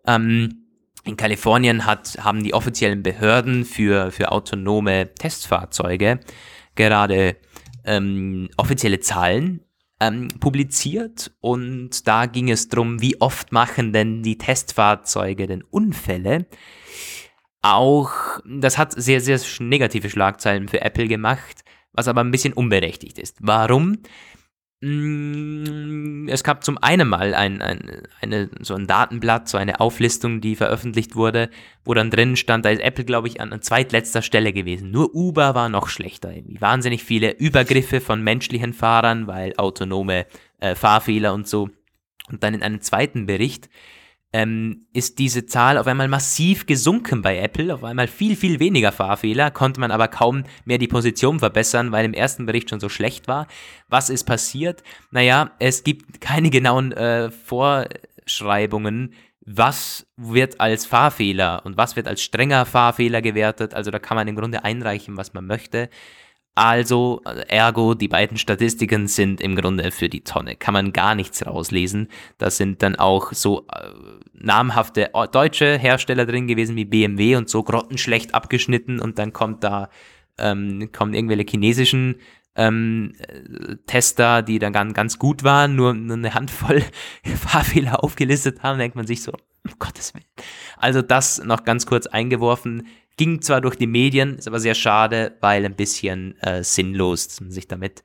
A: Ähm, in Kalifornien hat, haben die offiziellen Behörden für, für autonome Testfahrzeuge gerade ähm, offizielle Zahlen ähm, publiziert und da ging es darum, wie oft machen denn die Testfahrzeuge denn Unfälle. Auch das hat sehr, sehr negative Schlagzeilen für Apple gemacht, was aber ein bisschen unberechtigt ist. Warum? Mm, es gab zum einen mal ein, ein, eine, so ein Datenblatt, so eine Auflistung, die veröffentlicht wurde, wo dann drin stand, da ist Apple, glaube ich, an, zweitletzter Stelle gewesen. Nur Uber war noch schlechter. Irgendwie wahnsinnig viele Übergriffe von menschlichen Fahrern, weil autonome äh, Fahrfehler und so. Und dann in einem zweiten Bericht ähm, ist diese Zahl auf einmal massiv gesunken bei Apple, auf einmal viel, viel weniger Fahrfehler, konnte man aber kaum mehr die Position verbessern, weil im ersten Bericht schon so schlecht war. Was ist passiert? Naja, es gibt keine genauen äh, Vorschreibungen, was wird als Fahrfehler und was wird als strenger Fahrfehler gewertet. Also da kann man im Grunde einreichen, was man möchte. Also, ergo, die beiden Statistiken sind im Grunde für die Tonne. Kann man gar nichts rauslesen. Da sind dann auch so äh, namhafte deutsche Hersteller drin gewesen wie BMW und so grottenschlecht abgeschnitten und dann kommt da, ähm, kommen irgendwelche chinesischen ähm, Tester, die dann ganz, ganz gut waren, nur, nur eine Handvoll Fahrfehler aufgelistet haben, denkt man sich so, um Gottes Willen. Also das noch ganz kurz eingeworfen. Ging zwar durch die Medien, ist aber sehr schade, weil ein bisschen äh, sinnlos, sich damit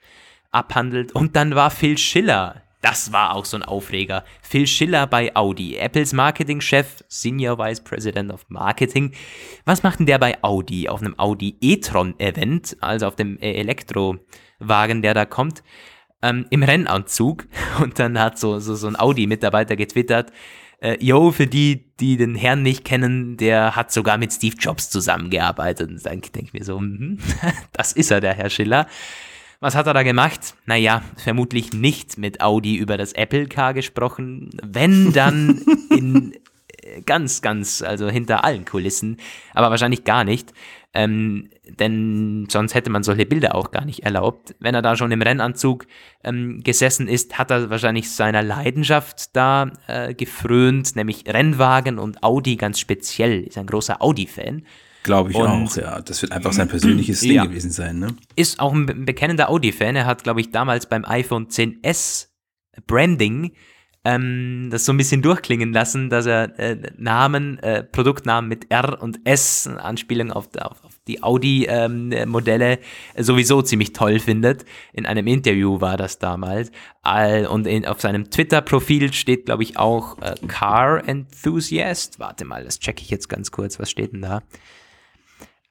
A: abhandelt. Und dann war Phil Schiller, das war auch so ein Aufreger. Phil Schiller bei Audi, Apples Marketingchef, Senior Vice President of Marketing. Was macht denn der bei Audi auf einem Audi e-tron Event, also auf dem Elektrowagen, der da kommt, ähm, im Rennanzug? Und dann hat so, so, so ein Audi-Mitarbeiter getwittert, äh, yo, für die, die den Herrn nicht kennen, der hat sogar mit Steve Jobs zusammengearbeitet. Und dann denke ich mir so, mm, das ist er, der Herr Schiller. Was hat er da gemacht? Naja, vermutlich nicht mit Audi über das Apple Car gesprochen. Wenn, dann in äh, ganz, ganz, also hinter allen Kulissen, aber wahrscheinlich gar nicht. Ähm, denn sonst hätte man solche Bilder auch gar nicht erlaubt. Wenn er da schon im Rennanzug ähm, gesessen ist, hat er wahrscheinlich seiner Leidenschaft da äh, gefrönt, nämlich Rennwagen und Audi ganz speziell. Ist ein großer Audi-Fan.
B: Glaube ich und, auch, ja. Das wird einfach sein persönliches Ding ja. gewesen sein, ne?
A: Ist auch ein bekennender Audi-Fan. Er hat, glaube ich, damals beim iPhone 10s Branding ähm, das so ein bisschen durchklingen lassen, dass er äh, Namen, äh, Produktnamen mit R und S, Anspielung auf, auf, auf die Audi-Modelle, ähm, sowieso ziemlich toll findet. In einem Interview war das damals. und in, auf seinem Twitter-Profil steht, glaube ich, auch äh, Car Enthusiast. Warte mal, das checke ich jetzt ganz kurz. Was steht denn da?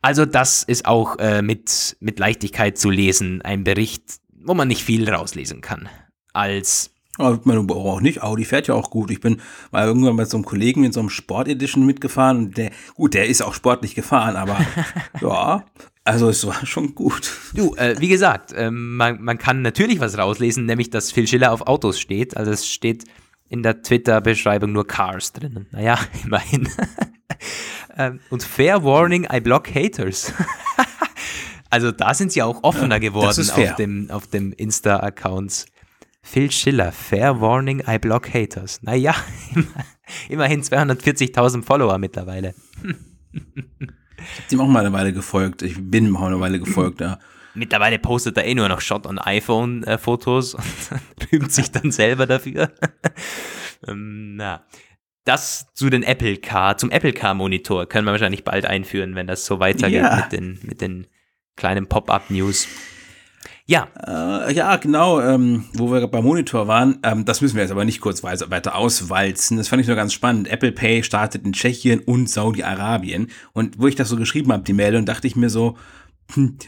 A: Also das ist auch äh, mit, mit Leichtigkeit zu lesen, ein Bericht, wo man nicht viel rauslesen kann. Als
B: aber man auch nicht. Audi fährt ja auch gut. Ich bin mal irgendwann mit so einem Kollegen in so einem Sport Edition mitgefahren und der, gut, der ist auch sportlich gefahren, aber ja, also es war schon gut.
A: Du, äh, wie gesagt, äh, man, man kann natürlich was rauslesen, nämlich dass Phil Schiller auf Autos steht. Also es steht in der Twitter-Beschreibung nur Cars drinnen. Naja, immerhin. ähm, und Fair Warning, I block haters. also da sind sie auch offener geworden auf dem, auf dem Insta-Accounts. Phil Schiller, Fair Warning, I block haters. Naja, immerhin 240.000 Follower mittlerweile.
B: ich habe ihm auch mal eine Weile gefolgt. Ich bin ihm auch eine Weile gefolgt, ja.
A: mittlerweile postet er eh nur noch Shot on iPhone-Fotos und rühmt sich dann selber dafür. ähm, na. Das zu den Apple Car, zum Apple Car Monitor können wir wahrscheinlich bald einführen, wenn das so weitergeht
B: Ja.
A: mit den, mit den kleinen Pop-Up-News. Ja,
B: Äh, ja, genau, ähm, wo wir beim Monitor waren. Ähm, das müssen wir jetzt aber nicht kurz weiter auswalzen. Das fand ich nur ganz spannend. Apple Pay startet in Tschechien und Saudi-Arabien. Und wo ich das so geschrieben habe, die Meldung, dachte ich mir so,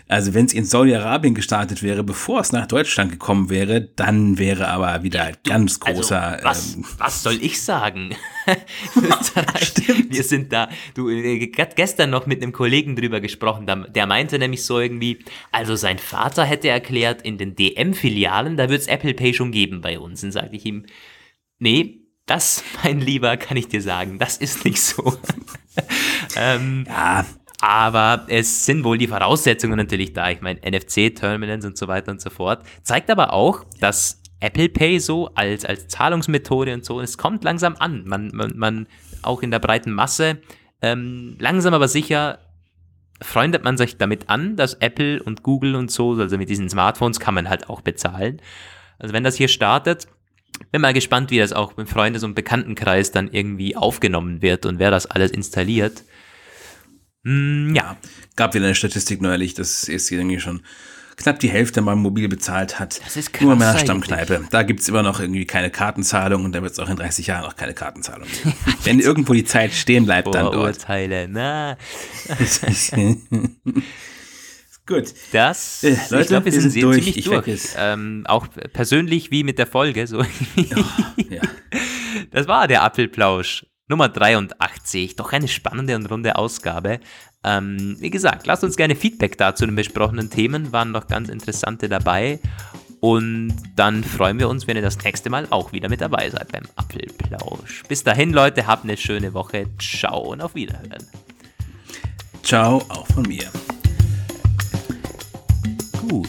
B: also wenn es in Saudi-Arabien gestartet wäre, bevor es nach Deutschland gekommen wäre, dann wäre aber wieder ganz großer.
A: Also, was,
B: ähm,
A: was soll ich sagen? Österreich, wir sind da. Du, äh, grad gestern noch mit einem Kollegen drüber gesprochen, der meinte nämlich so irgendwie, also sein Vater hätte erklärt, in den DM-Filialen, da wird es Apple Pay schon geben bei uns. Und sage ich ihm, nee, das, mein Lieber, kann ich dir sagen, das ist nicht so. ähm,
B: ja,
A: aber es sind wohl die Voraussetzungen natürlich da. Ich meine, NFC-Terminals und so weiter und so fort. Zeigt aber auch, dass Apple Pay so als, als Zahlungsmethode und so, es kommt langsam an. Man, man, man auch in der breiten Masse, ähm, langsam aber sicher freundet man sich damit an, dass Apple und Google und so, also mit diesen Smartphones kann man halt auch bezahlen. Also wenn das hier startet, bin mal gespannt, wie das auch im Freundes- und Bekanntenkreis dann irgendwie aufgenommen wird und wer das alles installiert. Hm, ja,
B: gab wieder eine Statistik neulich, dass es irgendwie schon knapp die Hälfte mal mobil bezahlt hat.
A: Das ist
B: Nur
A: krass
B: mehr
A: eigentlich.
B: Stammkneipe. Da gibt's immer noch irgendwie keine Kartenzahlung und da wird's auch in 30 Jahren auch keine Kartenzahlung geben. Wenn irgendwo die Zeit stehen bleibt, dann dort.
A: Vorurteile. Na,
B: Gut.
A: das,
B: Äh,
A: ich
B: Leute,
A: glaube, wir
B: wir
A: sind,
B: sind durch.
A: ziemlich
B: Ich
A: durch. Ähm, auch persönlich wie mit der Folge. So.
B: Ja.
A: Das war der Apfelplausch Nummer 83. Doch eine spannende und runde Ausgabe. Ähm, wie gesagt, lasst uns gerne Feedback da zu den besprochenen Themen. Waren noch ganz interessante dabei. Und dann freuen wir uns, wenn ihr das nächste Mal auch wieder mit dabei seid beim Apfelplausch. Bis dahin, Leute, habt eine schöne Woche. Ciao und auf Wiederhören.
B: Ciao, auch von mir.
A: Gut.